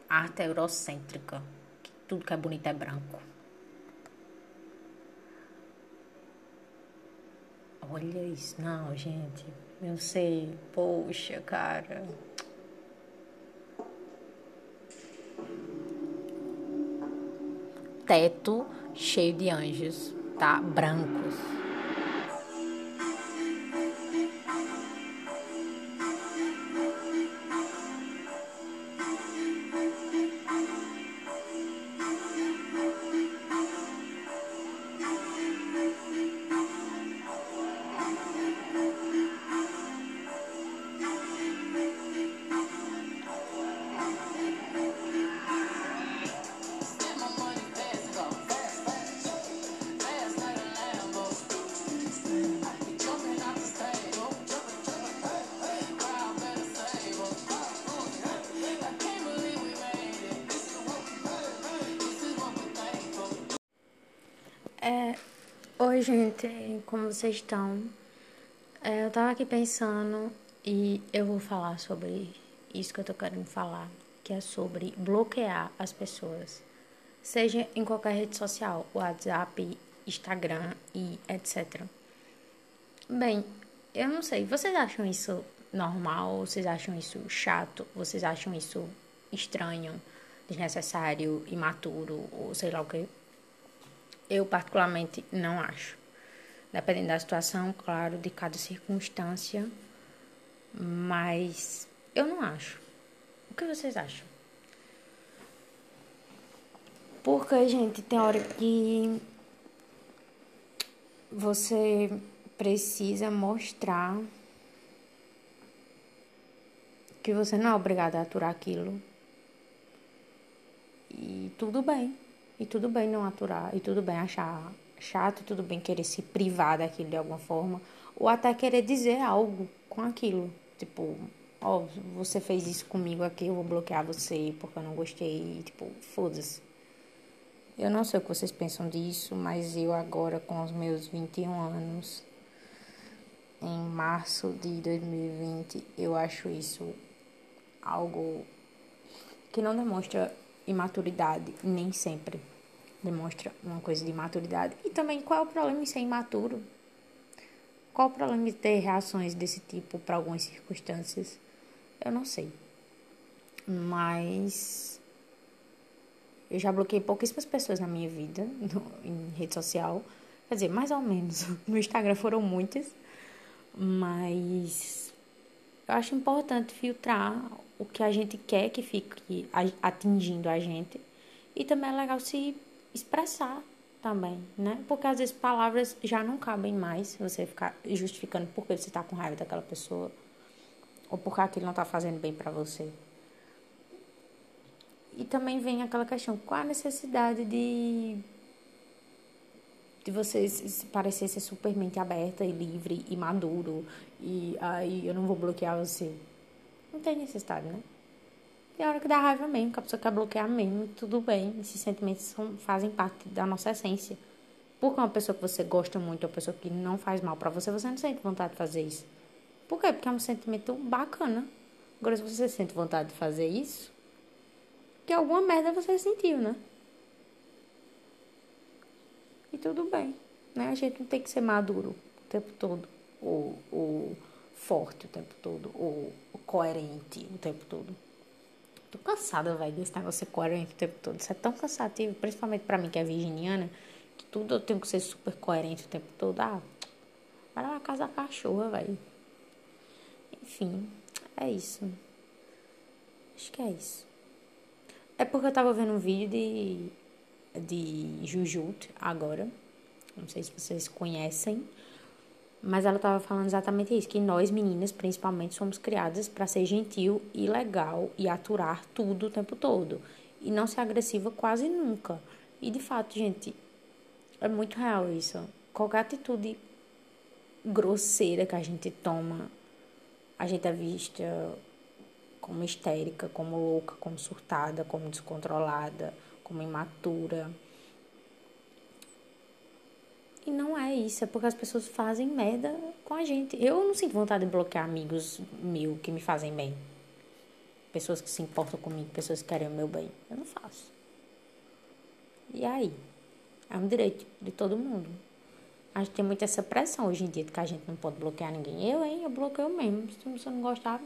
Arte eurocêntrica. Que tudo que é bonito é branco. Olha isso. Não, gente. Eu sei. Poxa, cara. Teto cheio de anjos, tá? Brancos. Oi, gente, como vocês estão? É, eu tava aqui pensando e eu vou falar sobre isso que eu tô querendo falar, que é sobre bloquear as pessoas, seja em qualquer rede social, WhatsApp, Instagram e etc. Bem, eu não sei, vocês acham isso normal? Vocês acham isso chato? Vocês acham isso estranho, desnecessário, imaturo ou sei lá o que? Eu, particularmente, não acho. Dependendo da situação, claro, de cada circunstância. Mas eu não acho. O que vocês acham? Porque, gente, tem hora que você precisa mostrar que você não é obrigado a aturar aquilo. E tudo bem. E tudo bem não aturar, e tudo bem achar chato, tudo bem querer se privar daquilo de alguma forma, ou até querer dizer algo com aquilo. Tipo, ó, você fez isso comigo aqui, eu vou bloquear você porque eu não gostei, e, tipo, foda-se. Eu não sei o que vocês pensam disso, mas eu agora com os meus 21 anos, em março de 2020, eu acho isso algo que não demonstra imaturidade, nem sempre demonstra uma coisa de maturidade. E também, qual é o problema em ser imaturo? Qual o problema de ter reações desse tipo para algumas circunstâncias? Eu não sei. Mas eu já bloqueei pouquíssimas pessoas na minha vida, no, em rede social. Quer dizer, mais ou menos. No Instagram foram muitas. Mas eu acho importante filtrar o que a gente quer que fique atingindo a gente. E também é legal se expressar também, né? Porque às vezes palavras já não cabem mais você ficar justificando por que você tá com raiva daquela pessoa ou porque aquilo não tá fazendo bem para você. E também vem aquela questão, qual a necessidade de de você parecer ser super mente aberta e livre e maduro e aí eu não vou bloquear você. Não tem necessidade, né? Tem hora que dá raiva mesmo, que a pessoa quer bloquear mesmo, tudo bem. Esses sentimentos são, fazem parte da nossa essência. Porque uma pessoa que você gosta muito, uma pessoa que não faz mal para você, você não sente vontade de fazer isso. Por quê? Porque é um sentimento bacana. Agora, se você sente vontade de fazer isso, que alguma merda você sentiu, né? E tudo bem, né? A gente não tem que ser maduro o tempo todo, ou, ou forte o tempo todo, ou, coerente o tempo todo. Tô cansada, vai desse negócio coerente o tempo todo. Isso é tão cansativo, principalmente pra mim que é virginiana, que tudo eu tenho que ser super coerente o tempo todo. Ah, vai lá casa da cachorra, vai. Enfim, é isso. Acho que é isso. É porque eu tava vendo um vídeo de, de Jujut agora. Não sei se vocês conhecem. Mas ela tava falando exatamente isso, que nós meninas, principalmente, somos criadas para ser gentil e legal e aturar tudo o tempo todo e não ser agressiva quase nunca. E de fato, gente, é muito real isso. Qualquer atitude grosseira que a gente toma, a gente é vista como histérica, como louca, como surtada, como descontrolada, como imatura. E não é isso, é porque as pessoas fazem merda com a gente. Eu não sinto vontade de bloquear amigos meus que me fazem bem. Pessoas que se importam comigo, pessoas que querem o meu bem. Eu não faço. E aí? É um direito de todo mundo. A gente tem muita essa pressão hoje em dia de que a gente não pode bloquear ninguém. Eu, hein? Eu bloqueio mesmo. Se você não gostar,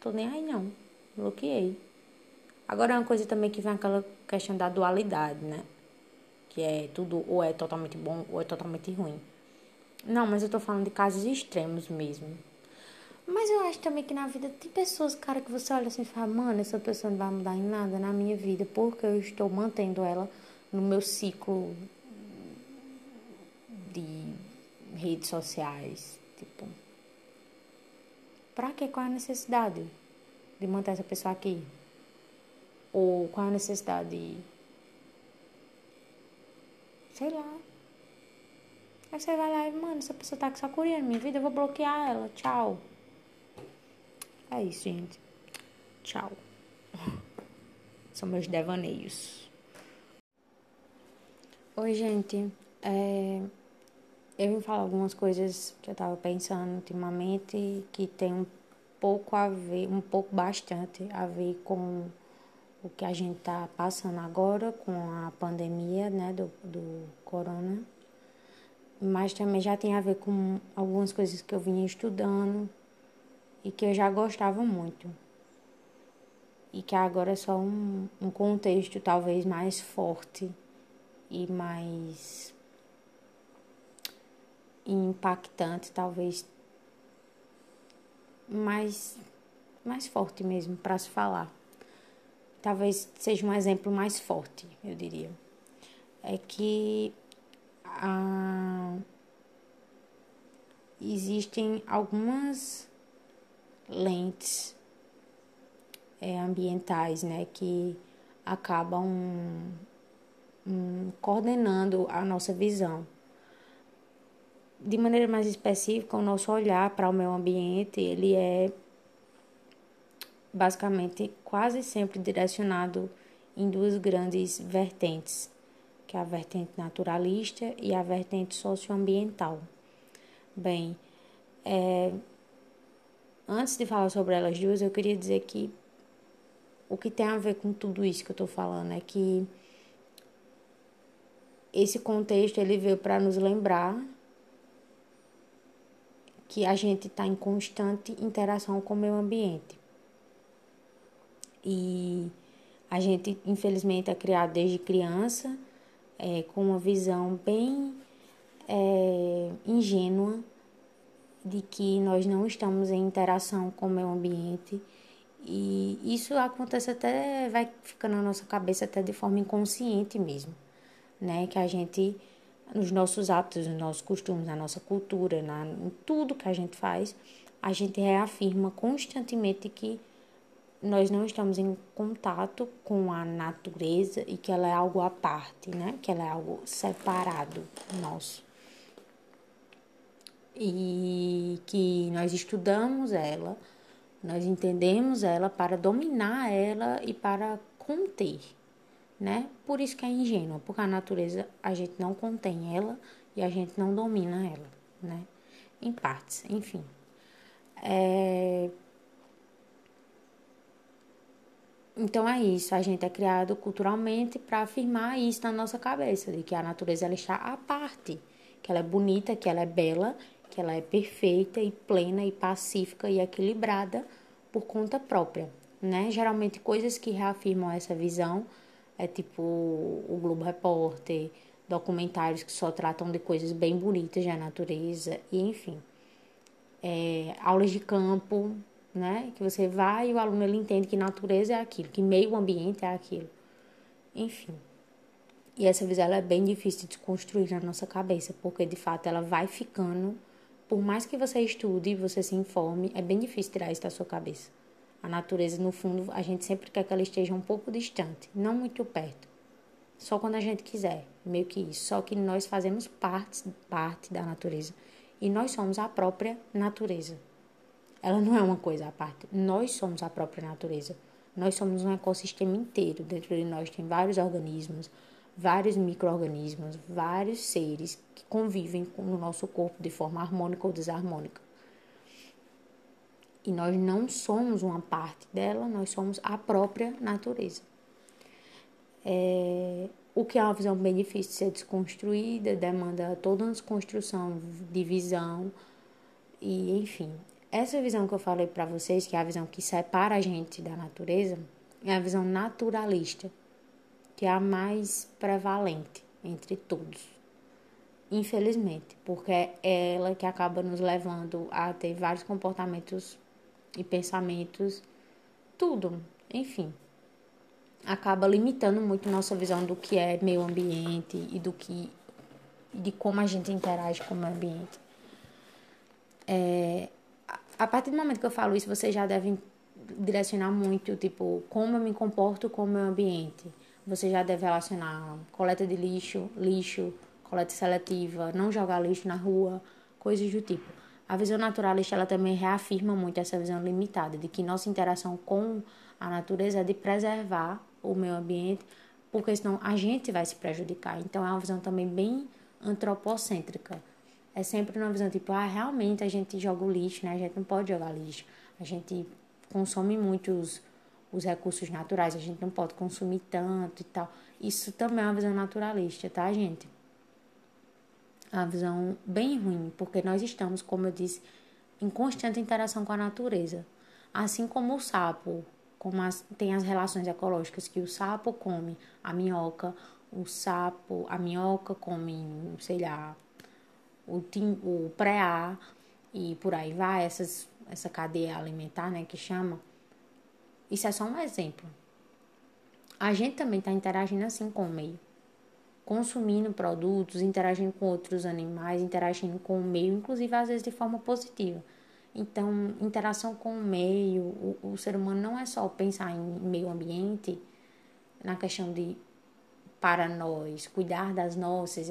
tô nem aí não. Bloqueei. Agora é uma coisa também que vem aquela questão da dualidade, né? Que é tudo ou é totalmente bom ou é totalmente ruim. Não, mas eu tô falando de casos extremos mesmo. Mas eu acho também que na vida tem pessoas, cara, que você olha assim e fala, mano, essa pessoa não vai mudar em nada na minha vida, porque eu estou mantendo ela no meu ciclo de redes sociais. Tipo, pra que? Qual é a necessidade de manter essa pessoa aqui? Ou qual é a necessidade de. Sei lá. Aí você vai lá e, mano, essa pessoa tá sacurinha na minha vida, eu vou bloquear ela. Tchau. É isso, gente. Tchau. São meus devaneios. Oi, gente. É... Eu vim falar algumas coisas que eu tava pensando ultimamente que tem um pouco a ver, um pouco bastante a ver com o que a gente tá passando agora com a pandemia, né, do, do corona. Mas também já tem a ver com algumas coisas que eu vinha estudando e que eu já gostava muito. E que agora é só um, um contexto talvez mais forte e mais impactante, talvez mais, mais forte mesmo para se falar. Talvez seja um exemplo mais forte, eu diria. É que ah, existem algumas lentes é, ambientais, né, que acabam um, coordenando a nossa visão. De maneira mais específica, o nosso olhar para o meio ambiente, ele é basicamente quase sempre direcionado em duas grandes vertentes, que é a vertente naturalista e a vertente socioambiental. Bem, é, Antes de falar sobre elas duas, eu queria dizer que o que tem a ver com tudo isso que eu estou falando é que esse contexto ele veio para nos lembrar que a gente está em constante interação com o meio ambiente. E a gente, infelizmente, é criado desde criança é, com uma visão bem é, ingênua de que nós não estamos em interação com o meio ambiente e isso acontece até vai ficando na nossa cabeça até de forma inconsciente mesmo, né? Que a gente nos nossos hábitos, nos nossos costumes, na nossa cultura, na, em tudo que a gente faz, a gente reafirma constantemente que nós não estamos em contato com a natureza e que ela é algo à parte, né? Que ela é algo separado nosso e que nós estudamos ela, nós entendemos ela para dominar ela e para conter, né? Por isso que é ingênua, porque a natureza a gente não contém ela e a gente não domina ela, né? Em partes, enfim. É... Então é isso, a gente é criado culturalmente para afirmar isso na nossa cabeça, de que a natureza ela está à parte, que ela é bonita, que ela é bela que ela é perfeita e plena e pacífica e equilibrada por conta própria, né? Geralmente coisas que reafirmam essa visão é tipo o Globo Repórter, documentários que só tratam de coisas bem bonitas da natureza e enfim. É, aulas de campo, né? Que você vai e o aluno ele entende que natureza é aquilo, que meio ambiente é aquilo. Enfim. E essa visão é bem difícil de construir na nossa cabeça, porque de fato ela vai ficando, por mais que você estude, você se informe, é bem difícil tirar isso da sua cabeça. A natureza, no fundo, a gente sempre quer que ela esteja um pouco distante, não muito perto. Só quando a gente quiser, meio que isso. Só que nós fazemos parte, parte da natureza. E nós somos a própria natureza. Ela não é uma coisa à parte. Nós somos a própria natureza. Nós somos um ecossistema inteiro. Dentro de nós tem vários organismos, vários micro-organismos, vários seres que convivem no nosso corpo de forma harmônica ou desarmônica. E nós não somos uma parte dela, nós somos a própria natureza. É, o que é uma visão bem difícil de ser desconstruída, demanda toda uma desconstrução de visão, e enfim. Essa visão que eu falei para vocês, que é a visão que separa a gente da natureza, é a visão naturalista que é a mais prevalente entre todos. Infelizmente, porque é ela que acaba nos levando a ter vários comportamentos e pensamentos, tudo, enfim. Acaba limitando muito nossa visão do que é meio ambiente e do que de como a gente interage com o ambiente. É, a partir do momento que eu falo isso, vocês já devem direcionar muito, tipo, como eu me comporto com o meio ambiente você já deve relacionar coleta de lixo, lixo, coleta seletiva, não jogar lixo na rua, coisas do tipo. A visão naturalista ela também reafirma muito essa visão limitada de que nossa interação com a natureza é de preservar o meio ambiente, porque senão a gente vai se prejudicar. Então é uma visão também bem antropocêntrica. É sempre uma visão tipo, ah, realmente a gente joga o lixo, né? A gente não pode jogar lixo. A gente consome muitos os recursos naturais, a gente não pode consumir tanto e tal. Isso também é uma visão naturalista, tá, gente? É uma visão bem ruim, porque nós estamos, como eu disse, em constante interação com a natureza. Assim como o sapo, como as, tem as relações ecológicas que o sapo come a minhoca, o sapo, a minhoca come, sei lá, o, tim, o preá e por aí vai, essas, essa cadeia alimentar, né, que chama isso é só um exemplo. A gente também está interagindo assim com o meio. Consumindo produtos, interagindo com outros animais, interagindo com o meio, inclusive às vezes de forma positiva. Então, interação com o meio, o, o ser humano não é só pensar em meio ambiente na questão de para nós, cuidar das nossas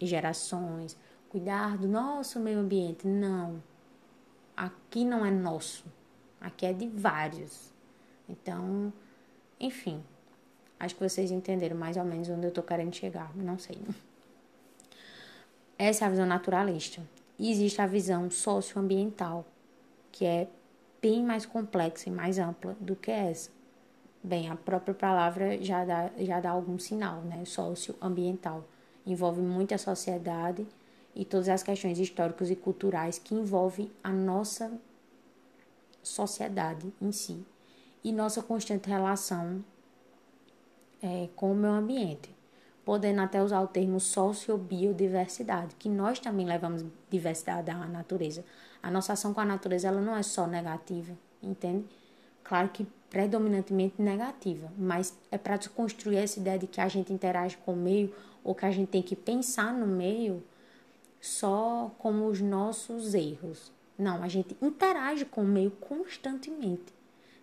gerações, cuidar do nosso meio ambiente. Não. Aqui não é nosso. Aqui é de vários. Então, enfim, acho que vocês entenderam mais ou menos onde eu tô querendo chegar, não sei. Essa é a visão naturalista. E existe a visão socioambiental, que é bem mais complexa e mais ampla do que essa. Bem, a própria palavra já dá, já dá algum sinal, né? Socioambiental. Envolve muita sociedade e todas as questões históricas e culturais que envolvem a nossa sociedade em si e nossa constante relação é, com o meio ambiente, podendo até usar o termo sociobiodiversidade, que nós também levamos diversidade à natureza. A nossa ação com a natureza ela não é só negativa, entende? Claro que predominantemente negativa, mas é para desconstruir essa ideia de que a gente interage com o meio ou que a gente tem que pensar no meio só como os nossos erros. Não, a gente interage com o meio constantemente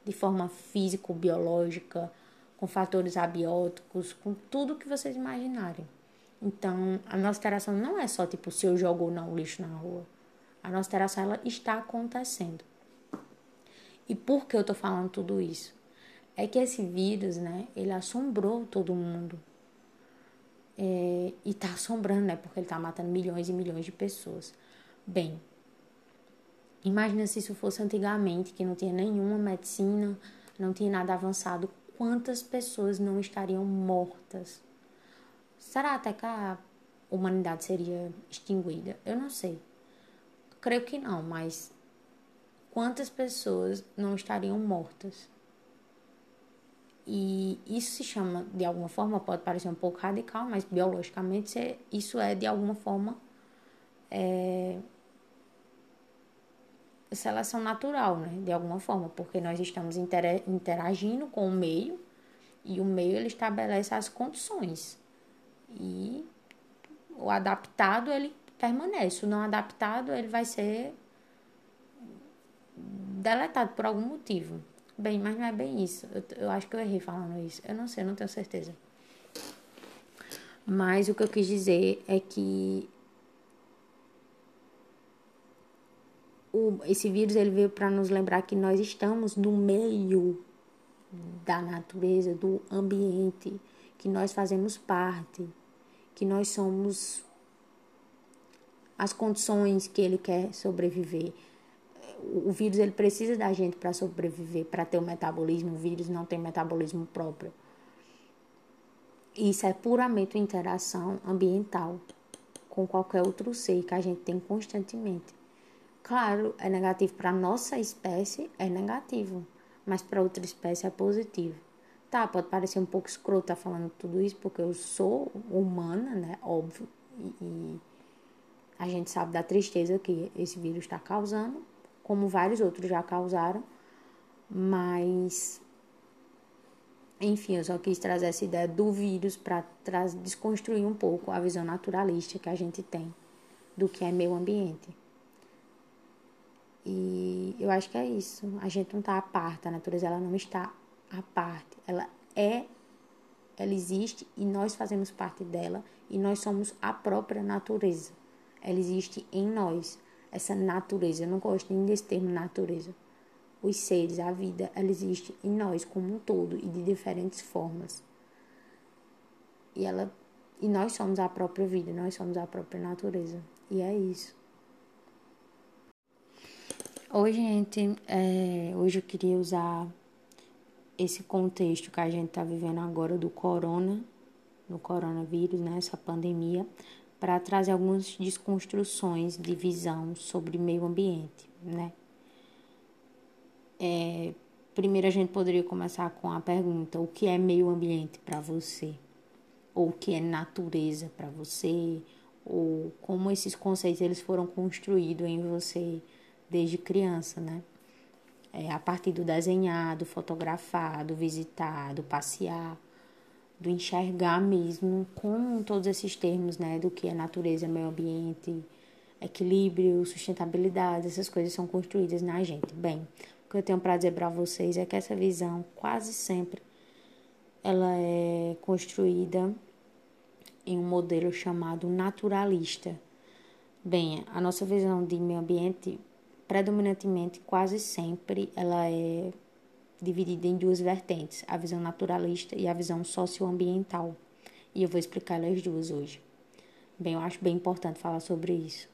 de forma físico-biológica, com fatores abióticos, com tudo que vocês imaginarem. Então, a nossa interação não é só tipo se eu jogo ou não lixo na rua. A nossa interação ela está acontecendo. E por que eu tô falando tudo isso? É que esse vírus, né, ele assombrou todo mundo. É, e tá assombrando, né, porque ele tá matando milhões e milhões de pessoas. Bem, Imagina se isso fosse antigamente, que não tinha nenhuma medicina, não tinha nada avançado, quantas pessoas não estariam mortas? Será até que a humanidade seria extinguida? Eu não sei. Creio que não, mas quantas pessoas não estariam mortas? E isso se chama, de alguma forma, pode parecer um pouco radical, mas biologicamente isso é de alguma forma é, seleção natural, né? De alguma forma, porque nós estamos interagindo com o meio e o meio ele estabelece as condições. E o adaptado ele permanece, o não adaptado ele vai ser deletado por algum motivo. Bem, mas não é bem isso. Eu, eu acho que eu errei falando isso. Eu não sei, não tenho certeza. Mas o que eu quis dizer é que o, esse vírus ele veio para nos lembrar que nós estamos no meio da natureza, do ambiente, que nós fazemos parte, que nós somos as condições que ele quer sobreviver. O vírus ele precisa da gente para sobreviver, para ter o metabolismo. O vírus não tem metabolismo próprio. Isso é puramente uma interação ambiental com qualquer outro ser que a gente tem constantemente. Claro, é negativo para nossa espécie, é negativo, mas para outra espécie é positivo. Tá, pode parecer um pouco escroto estar falando tudo isso, porque eu sou humana, né? Óbvio. E, e a gente sabe da tristeza que esse vírus está causando, como vários outros já causaram, mas enfim, eu só quis trazer essa ideia do vírus para desconstruir um pouco a visão naturalista que a gente tem do que é meio ambiente. E eu acho que é isso. A gente não está à parte, a natureza ela não está à parte. Ela é, ela existe e nós fazemos parte dela e nós somos a própria natureza. Ela existe em nós, essa natureza. Eu não gosto nem desse termo natureza. Os seres, a vida, ela existe em nós como um todo e de diferentes formas. E ela e nós somos a própria vida, nós somos a própria natureza. E é isso. Oi, gente. É, hoje eu queria usar esse contexto que a gente está vivendo agora do corona, do coronavírus, né, essa pandemia, para trazer algumas desconstruções de visão sobre meio ambiente, né? É, primeiro a gente poderia começar com a pergunta: o que é meio ambiente para você? Ou o que é natureza para você? Ou como esses conceitos eles foram construídos em você? desde criança, né? É, a partir do desenhar, do fotografar, do visitar, do passear, do enxergar mesmo com todos esses termos, né? Do que é natureza, meio ambiente, equilíbrio, sustentabilidade, essas coisas são construídas na gente. Bem, o que eu tenho para dizer para vocês é que essa visão quase sempre ela é construída em um modelo chamado naturalista. Bem, a nossa visão de meio ambiente predominantemente, quase sempre, ela é dividida em duas vertentes, a visão naturalista e a visão socioambiental. E eu vou explicar elas duas hoje. Bem, eu acho bem importante falar sobre isso.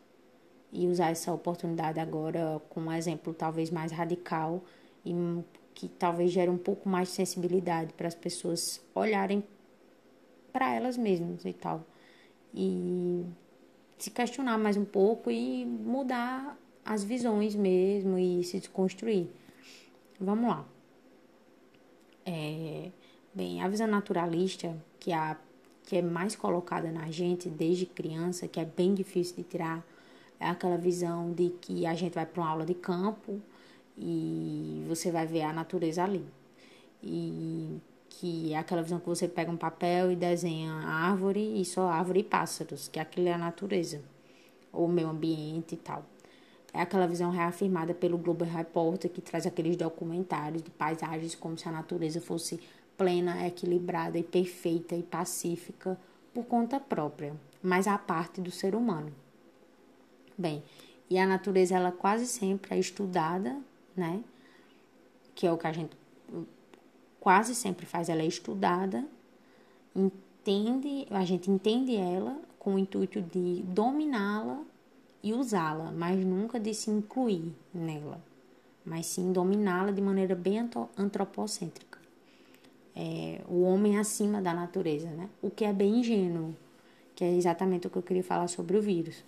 E usar essa oportunidade agora com um exemplo talvez mais radical e que talvez gere um pouco mais de sensibilidade para as pessoas olharem para elas mesmas e tal. E se questionar mais um pouco e mudar as visões mesmo e se desconstruir. Vamos lá. É, bem, a visão naturalista, que é, a, que é mais colocada na gente desde criança, que é bem difícil de tirar, é aquela visão de que a gente vai para uma aula de campo e você vai ver a natureza ali. E que é aquela visão que você pega um papel e desenha árvore e só árvore e pássaros, que aquilo é a natureza, ou o meio ambiente e tal. É aquela visão reafirmada pelo Globo Repórter, que traz aqueles documentários de paisagens como se a natureza fosse plena, equilibrada e perfeita e pacífica por conta própria, mas à parte do ser humano. Bem, e a natureza ela quase sempre é estudada, né? Que é o que a gente quase sempre faz, ela é estudada, entende, a gente entende ela com o intuito de dominá-la e usá-la, mas nunca de se incluir nela, mas sim dominá-la de maneira bem antropocêntrica. É, o homem acima da natureza, né? O que é bem ingênuo, que é exatamente o que eu queria falar sobre o vírus.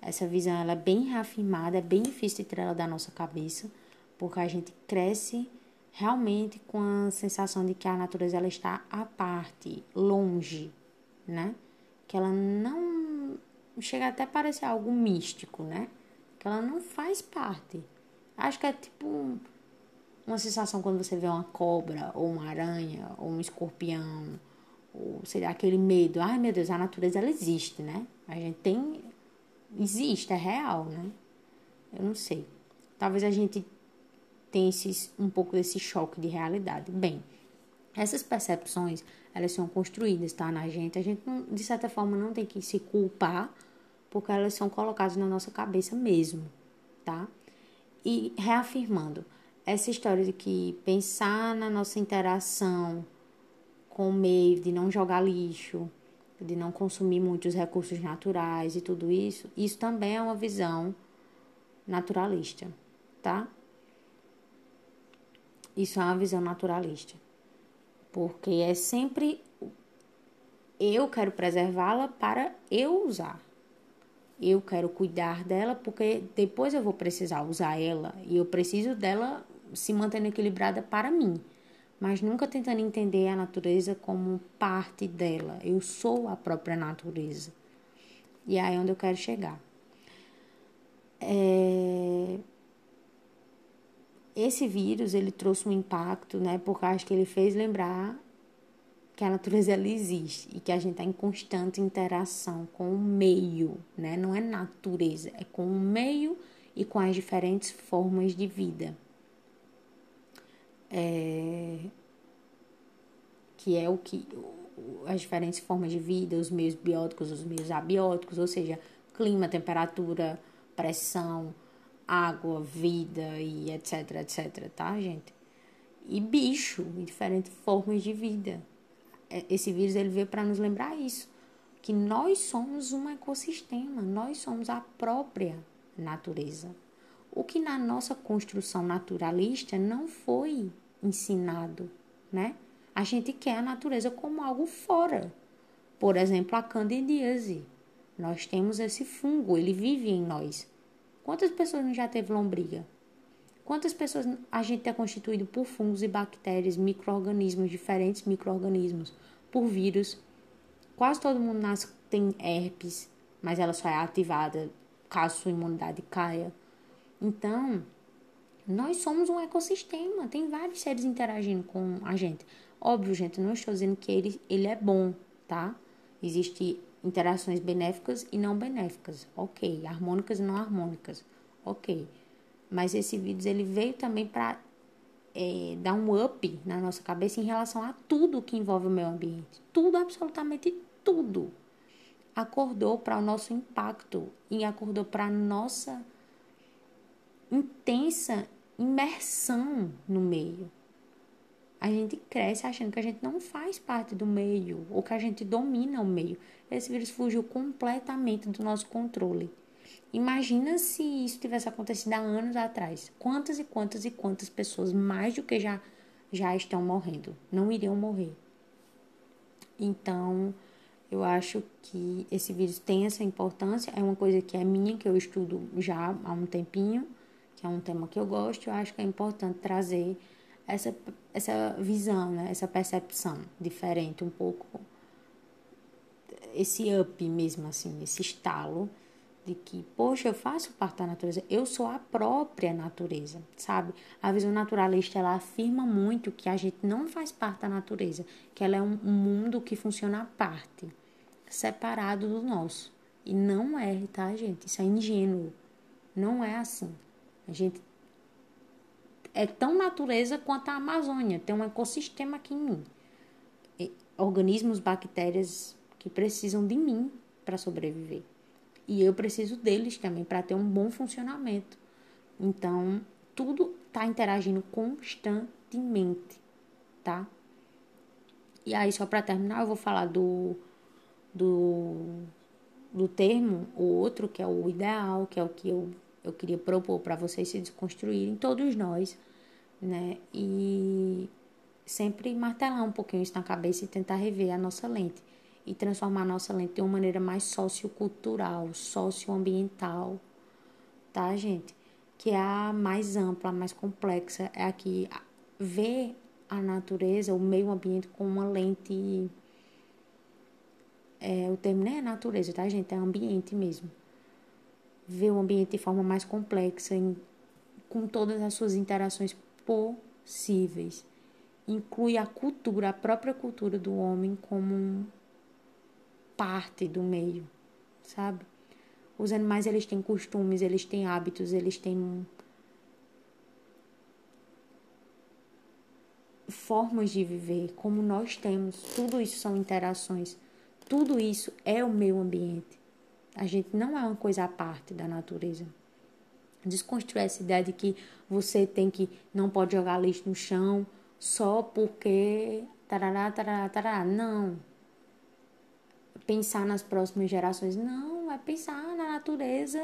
Essa visão ela é bem reafirmada, é bem difícil de tirar ela da nossa cabeça, porque a gente cresce realmente com a sensação de que a natureza ela está à parte, longe, né? Que ela não chega até a parecer algo místico, né? Que ela não faz parte. Acho que é tipo uma sensação quando você vê uma cobra, ou uma aranha, ou um escorpião, ou seria aquele medo. Ai meu Deus, a natureza ela existe, né? A gente tem. Existe, é real, né? Eu não sei. Talvez a gente tenha esses, um pouco desse choque de realidade. Bem, essas percepções, elas são construídas, tá? Na gente. A gente, não, de certa forma, não tem que se culpar, porque elas são colocadas na nossa cabeça mesmo, tá? E reafirmando, essa história de que pensar na nossa interação com o meio, de não jogar lixo, de não consumir muitos recursos naturais e tudo isso, isso também é uma visão naturalista, tá? Isso é uma visão naturalista. Porque é sempre eu quero preservá-la para eu usar. Eu quero cuidar dela porque depois eu vou precisar usar ela e eu preciso dela se mantendo equilibrada para mim, mas nunca tentando entender a natureza como parte dela. Eu sou a própria natureza. E é aí onde eu quero chegar. É... Esse vírus, ele trouxe um impacto, né? Porque acho que ele fez lembrar que a natureza ela existe e que a gente está em constante interação com o meio, né? Não é natureza, é com o meio e com as diferentes formas de vida é, que é o que as diferentes formas de vida, os meios bióticos, os meios abióticos, ou seja, clima, temperatura, pressão, água, vida e etc, etc, tá, gente? E bicho, e diferentes formas de vida. É, esse vírus ele veio para nos lembrar isso, que nós somos um ecossistema, nós somos a própria natureza. O que na nossa construção naturalista não foi ensinado, né? A gente quer a natureza como algo fora. Por exemplo, a candidíase. Nós temos esse fungo, ele vive em nós. Quantas pessoas não já teve lombriga? Quantas pessoas a gente é constituído por fungos e bactérias, micro-organismos, diferentes micro-organismos, por vírus? Quase todo mundo nasce tem herpes, mas ela só é ativada caso sua imunidade caia. Então, nós somos um ecossistema, tem vários seres interagindo com a gente. Óbvio, gente, não estou dizendo que ele, ele é bom, tá? Existem interações benéficas e não benéficas, ok. Harmônicas e não harmônicas, ok. Mas esse vídeo ele veio também para é, dar um up na nossa cabeça em relação a tudo que envolve o meio ambiente. Tudo, absolutamente tudo. Acordou para o nosso impacto e acordou para a nossa intensa imersão no meio. A gente cresce achando que a gente não faz parte do meio ou que a gente domina o meio. Esse vírus fugiu completamente do nosso controle. Imagina se isso tivesse acontecido há anos atrás. Quantas e quantas e quantas pessoas, mais do que já, já estão morrendo, não iriam morrer. Então, eu acho que esse vírus tem essa importância. É uma coisa que é minha, que eu estudo já há um tempinho que é um tema que eu gosto, eu acho que é importante trazer essa, essa visão, né? essa percepção diferente, um pouco esse up mesmo, assim, esse estalo de que, poxa, eu faço parte da natureza, eu sou a própria natureza, sabe? A visão naturalista, ela afirma muito que a gente não faz parte da natureza, que ela é um mundo que funciona à parte, separado do nosso. E não é, tá, gente? Isso é ingênuo. Não é assim. A gente é tão natureza quanto a Amazônia, tem um ecossistema aqui em mim. E organismos, bactérias que precisam de mim para sobreviver. E eu preciso deles também para ter um bom funcionamento. Então, tudo está interagindo constantemente, tá? E aí, só para terminar, eu vou falar do, do, do termo, o outro, que é o ideal, que é o que eu eu queria propor para vocês se desconstruírem, todos nós, né? E sempre martelar um pouquinho isso na cabeça e tentar rever a nossa lente e transformar a nossa lente de uma maneira mais sociocultural, socioambiental, tá, gente? Que é a mais ampla, a mais complexa, é aqui ver a natureza, o meio ambiente com uma lente é, o termo nem é natureza, tá, gente? É ambiente mesmo ver o ambiente de forma mais complexa, em, com todas as suas interações possíveis. Inclui a cultura, a própria cultura do homem como parte do meio, sabe? Os animais eles têm costumes, eles têm hábitos, eles têm formas de viver, como nós temos. Tudo isso são interações. Tudo isso é o meio ambiente. A gente não é uma coisa à parte da natureza. Desconstruir essa ideia de que você tem que não pode jogar lixo no chão só porque tarará, tarará, tarará. Não. Pensar nas próximas gerações. Não, é pensar na natureza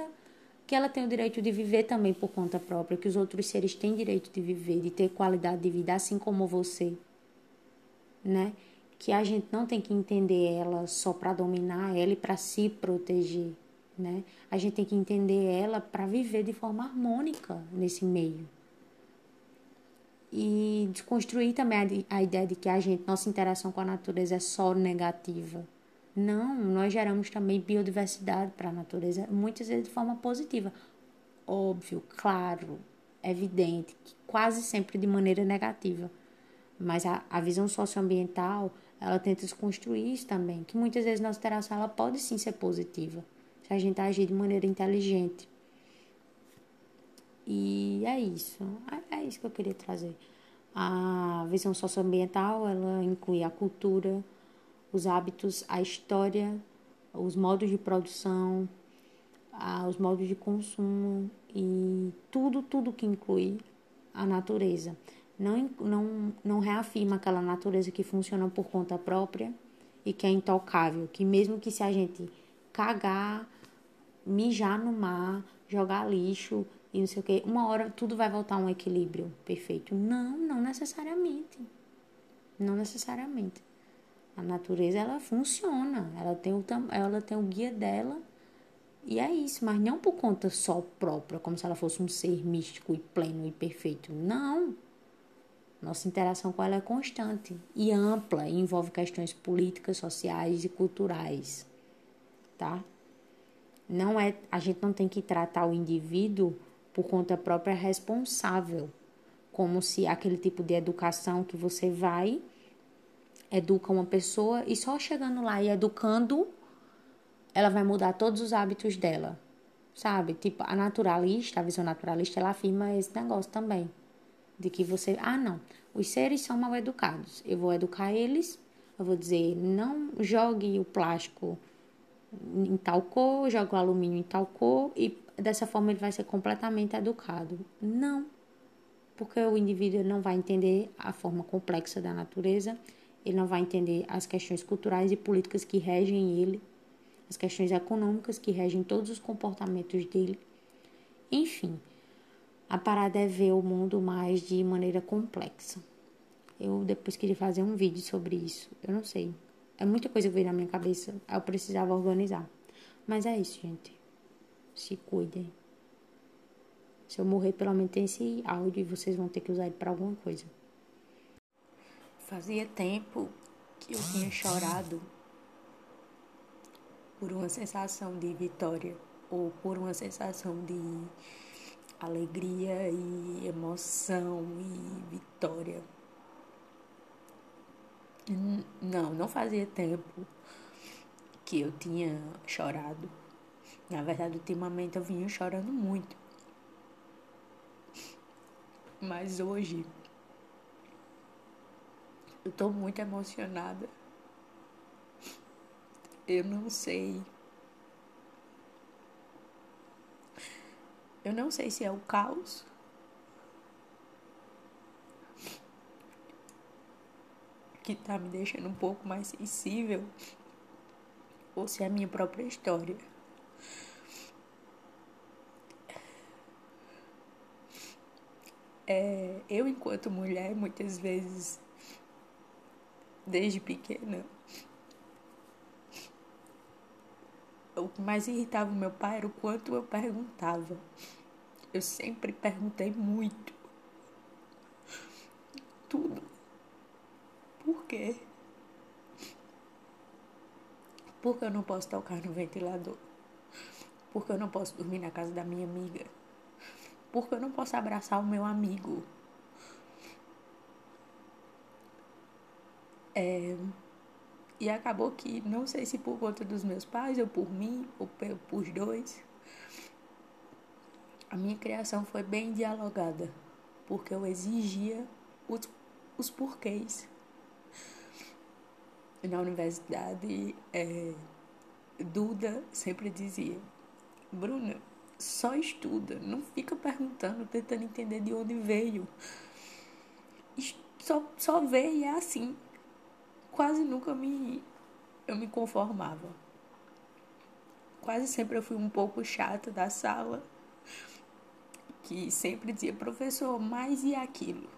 que ela tem o direito de viver também por conta própria, que os outros seres têm direito de viver, de ter qualidade de vida assim como você, né? Que a gente não tem que entender ela só para dominar ela e para se proteger, né? A gente tem que entender ela para viver de forma harmônica nesse meio. E desconstruir também a, a ideia de que a gente, nossa interação com a natureza é só negativa não, nós geramos também biodiversidade para a natureza, muitas vezes de forma positiva. Óbvio, claro, evidente, quase sempre de maneira negativa. Mas a, a visão socioambiental, ela tenta desconstruir isso também, que muitas vezes nossa interação ela pode sim ser positiva, se a gente agir de maneira inteligente. E é isso, é, é isso que eu queria trazer. A visão socioambiental, ela inclui a cultura, os hábitos, a história, os modos de produção, os modos de consumo e tudo, tudo que inclui a natureza. Não, não, não reafirma aquela natureza que funciona por conta própria e que é intocável, que mesmo que se a gente cagar, mijar no mar, jogar lixo e não sei o que, uma hora tudo vai voltar a um equilíbrio perfeito. Não, não necessariamente. Não necessariamente. A natureza ela funciona, ela tem o ela tem o guia dela e é isso, mas não por conta só própria, como se ela fosse um ser místico e pleno e perfeito. Não. Nossa interação com ela é constante e ampla e envolve questões políticas, sociais e culturais, tá? Não é, a gente não tem que tratar o indivíduo por conta própria responsável, como se aquele tipo de educação que você vai educa uma pessoa e só chegando lá e educando, ela vai mudar todos os hábitos dela. Sabe? Tipo, a naturalista, a visão naturalista, ela afirma esse negócio também. De que você, ah, não, os seres são mal educados. Eu vou educar eles, eu vou dizer, não jogue o plástico em tal cor, jogue o alumínio em tal cor e dessa forma ele vai ser completamente educado. Não. Porque o indivíduo não vai entender a forma complexa da natureza ele não vai entender as questões culturais e políticas que regem ele, as questões econômicas que regem todos os comportamentos dele. Enfim, a parada é ver o mundo mais de maneira complexa. Eu depois queria fazer um vídeo sobre isso. Eu não sei. É muita coisa que veio na minha cabeça. Eu precisava organizar. Mas é isso, gente. Se cuidem. Se eu morrer, pelo menos tem esse áudio e vocês vão ter que usar ele para alguma coisa. Fazia tempo que eu tinha chorado por uma sensação de vitória ou por uma sensação de alegria e emoção e vitória. Não, não fazia tempo que eu tinha chorado. Na verdade, ultimamente eu vinha chorando muito. Mas hoje eu tô muito emocionada. Eu não sei. Eu não sei se é o caos. Que tá me deixando um pouco mais sensível. Ou se é a minha própria história. É, eu, enquanto mulher, muitas vezes desde pequena. O que mais irritava meu pai era o quanto eu perguntava. Eu sempre perguntei muito. Tudo. Por quê? Por que eu não posso tocar no ventilador? Por que eu não posso dormir na casa da minha amiga? Porque eu não posso abraçar o meu amigo. É, e acabou que, não sei se por conta dos meus pais, ou por mim, ou por, dois, a minha criação foi bem dialogada, porque eu exigia os, os porquês. Na universidade, é, Duda sempre dizia: Bruna, só estuda, não fica perguntando, tentando entender de onde veio. Só, só vê e é assim quase nunca me eu me conformava. Quase sempre eu fui um pouco chata da sala, que sempre dizia, professor, mas e aquilo?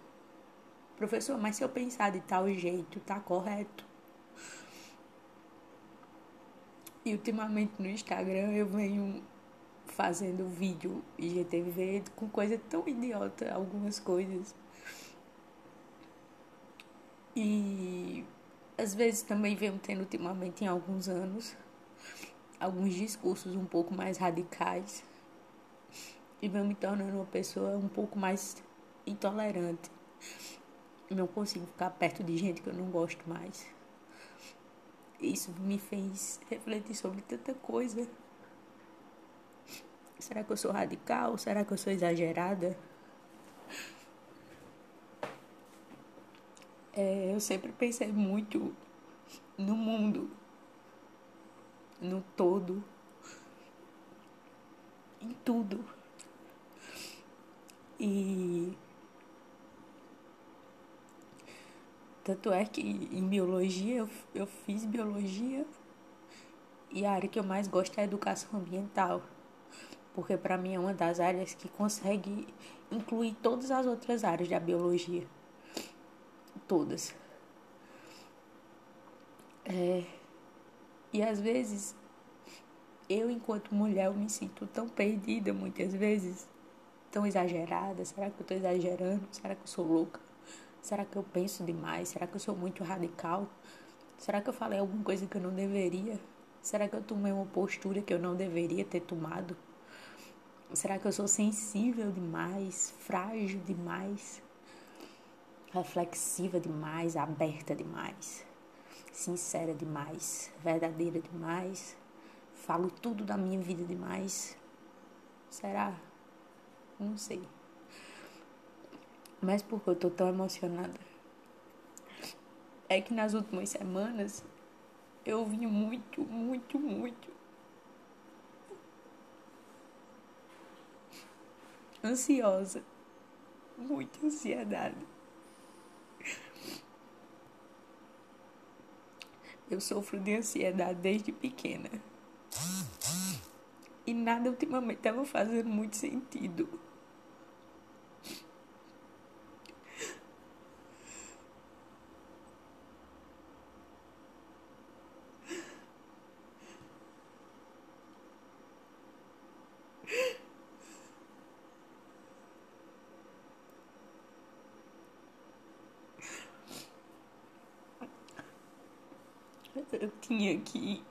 Professor, mas se eu pensar de tal jeito, tá correto? E ultimamente no Instagram eu venho fazendo vídeo IGTV com coisa tão idiota, algumas coisas. E às vezes também venho tendo ultimamente em alguns anos alguns discursos um pouco mais radicais e venho me tornando uma pessoa um pouco mais intolerante. Não consigo ficar perto de gente que eu não gosto mais. Isso me fez refletir sobre tanta coisa. Será que eu sou radical? Será que eu sou exagerada? É, eu sempre pensei muito no mundo, no todo, em tudo. E tanto é que em biologia eu, eu fiz biologia e a área que eu mais gosto é a educação ambiental, porque para mim é uma das áreas que consegue incluir todas as outras áreas da biologia todas. É, e às vezes, eu, enquanto mulher, eu me sinto tão perdida muitas vezes, tão exagerada. Será que eu estou exagerando? Será que eu sou louca? Será que eu penso demais? Será que eu sou muito radical? Será que eu falei alguma coisa que eu não deveria? Será que eu tomei uma postura que eu não deveria ter tomado? Será que eu sou sensível demais, frágil demais? reflexiva demais, aberta demais, sincera demais, verdadeira demais, falo tudo da minha vida demais. Será? Não sei. Mas por que eu tô tão emocionada? É que nas últimas semanas eu vim muito, muito, muito ansiosa, muita ansiedade. Eu sofro de ansiedade desde pequena. E nada ultimamente estava fazendo muito sentido. eu tinha que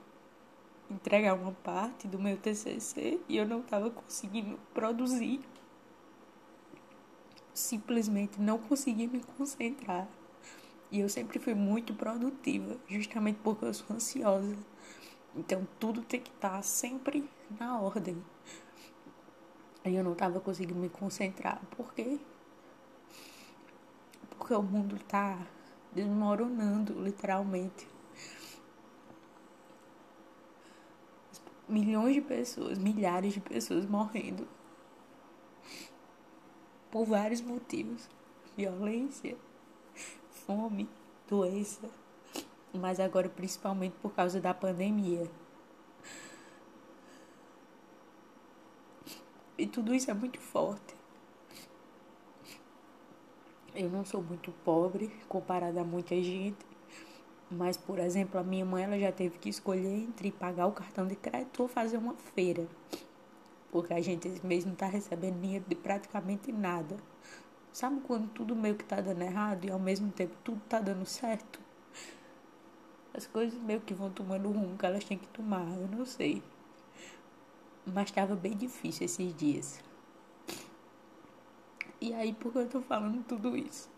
entregar uma parte do meu TCC e eu não estava conseguindo produzir. Simplesmente não conseguia me concentrar. E eu sempre fui muito produtiva, justamente porque eu sou ansiosa. Então tudo tem que estar tá sempre na ordem. Aí eu não estava conseguindo me concentrar. Por quê? Porque o mundo está desmoronando, literalmente. Milhões de pessoas, milhares de pessoas morrendo por vários motivos: violência, fome, doença, mas agora principalmente por causa da pandemia. E tudo isso é muito forte. Eu não sou muito pobre comparada a muita gente, mas, por exemplo, a minha mãe ela já teve que escolher entre pagar o cartão de crédito ou fazer uma feira. Porque a gente esse mês não está recebendo dinheiro de praticamente nada. Sabe quando tudo meio que tá dando errado e ao mesmo tempo tudo tá dando certo? As coisas meio que vão tomando o rumo que elas têm que tomar, eu não sei. Mas estava bem difícil esses dias. E aí, por que eu tô falando tudo isso?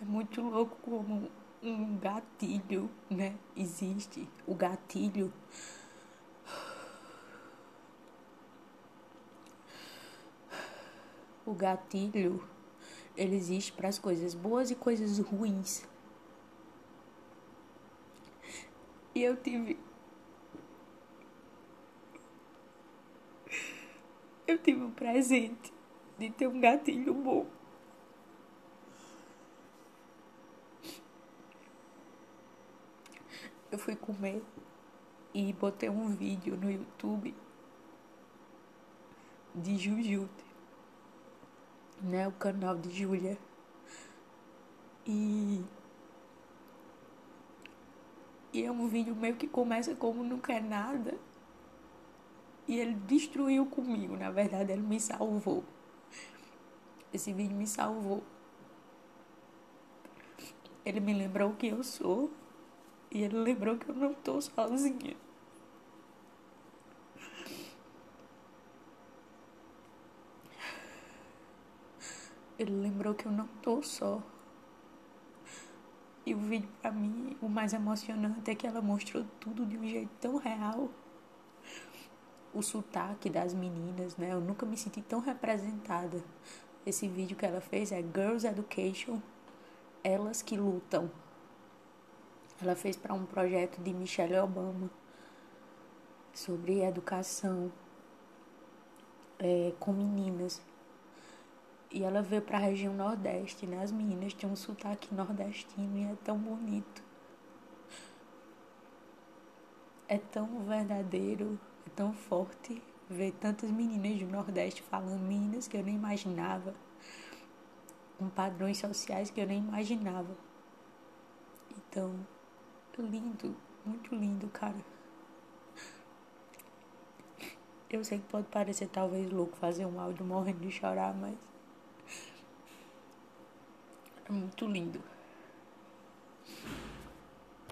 É muito louco como um gatilho, né? Existe o gatilho. O gatilho, ele existe para as coisas boas e coisas ruins. E eu tive. Eu tive o presente de ter um gatilho bom. eu fui comer e botei um vídeo no YouTube de Jujute, né? O canal de Júlia. E. E é um vídeo meio que começa como não quer nada. E ele destruiu comigo, na verdade, ele me salvou. Esse vídeo me salvou. Ele me lembrou que eu sou e ele lembrou que eu não estou sozinha. Ele lembrou que eu não estou só. E o vídeo, para mim, o mais emocionante é que ela mostrou tudo de um jeito tão real. O sotaque das meninas, né? Eu nunca me senti tão representada. Esse vídeo que ela fez é Girls Education Elas que Lutam. Ela fez para um projeto de Michelle Obama sobre educação é, com meninas. E ela veio para a região Nordeste, né? As meninas têm um sotaque nordestino e é tão bonito. É tão verdadeiro, é tão forte ver tantas meninas do Nordeste falando meninas que eu nem imaginava, com padrões sociais que eu nem imaginava. Então, lindo, muito lindo, cara. Eu sei que pode parecer talvez louco fazer um áudio morrendo de chorar, mas é muito lindo.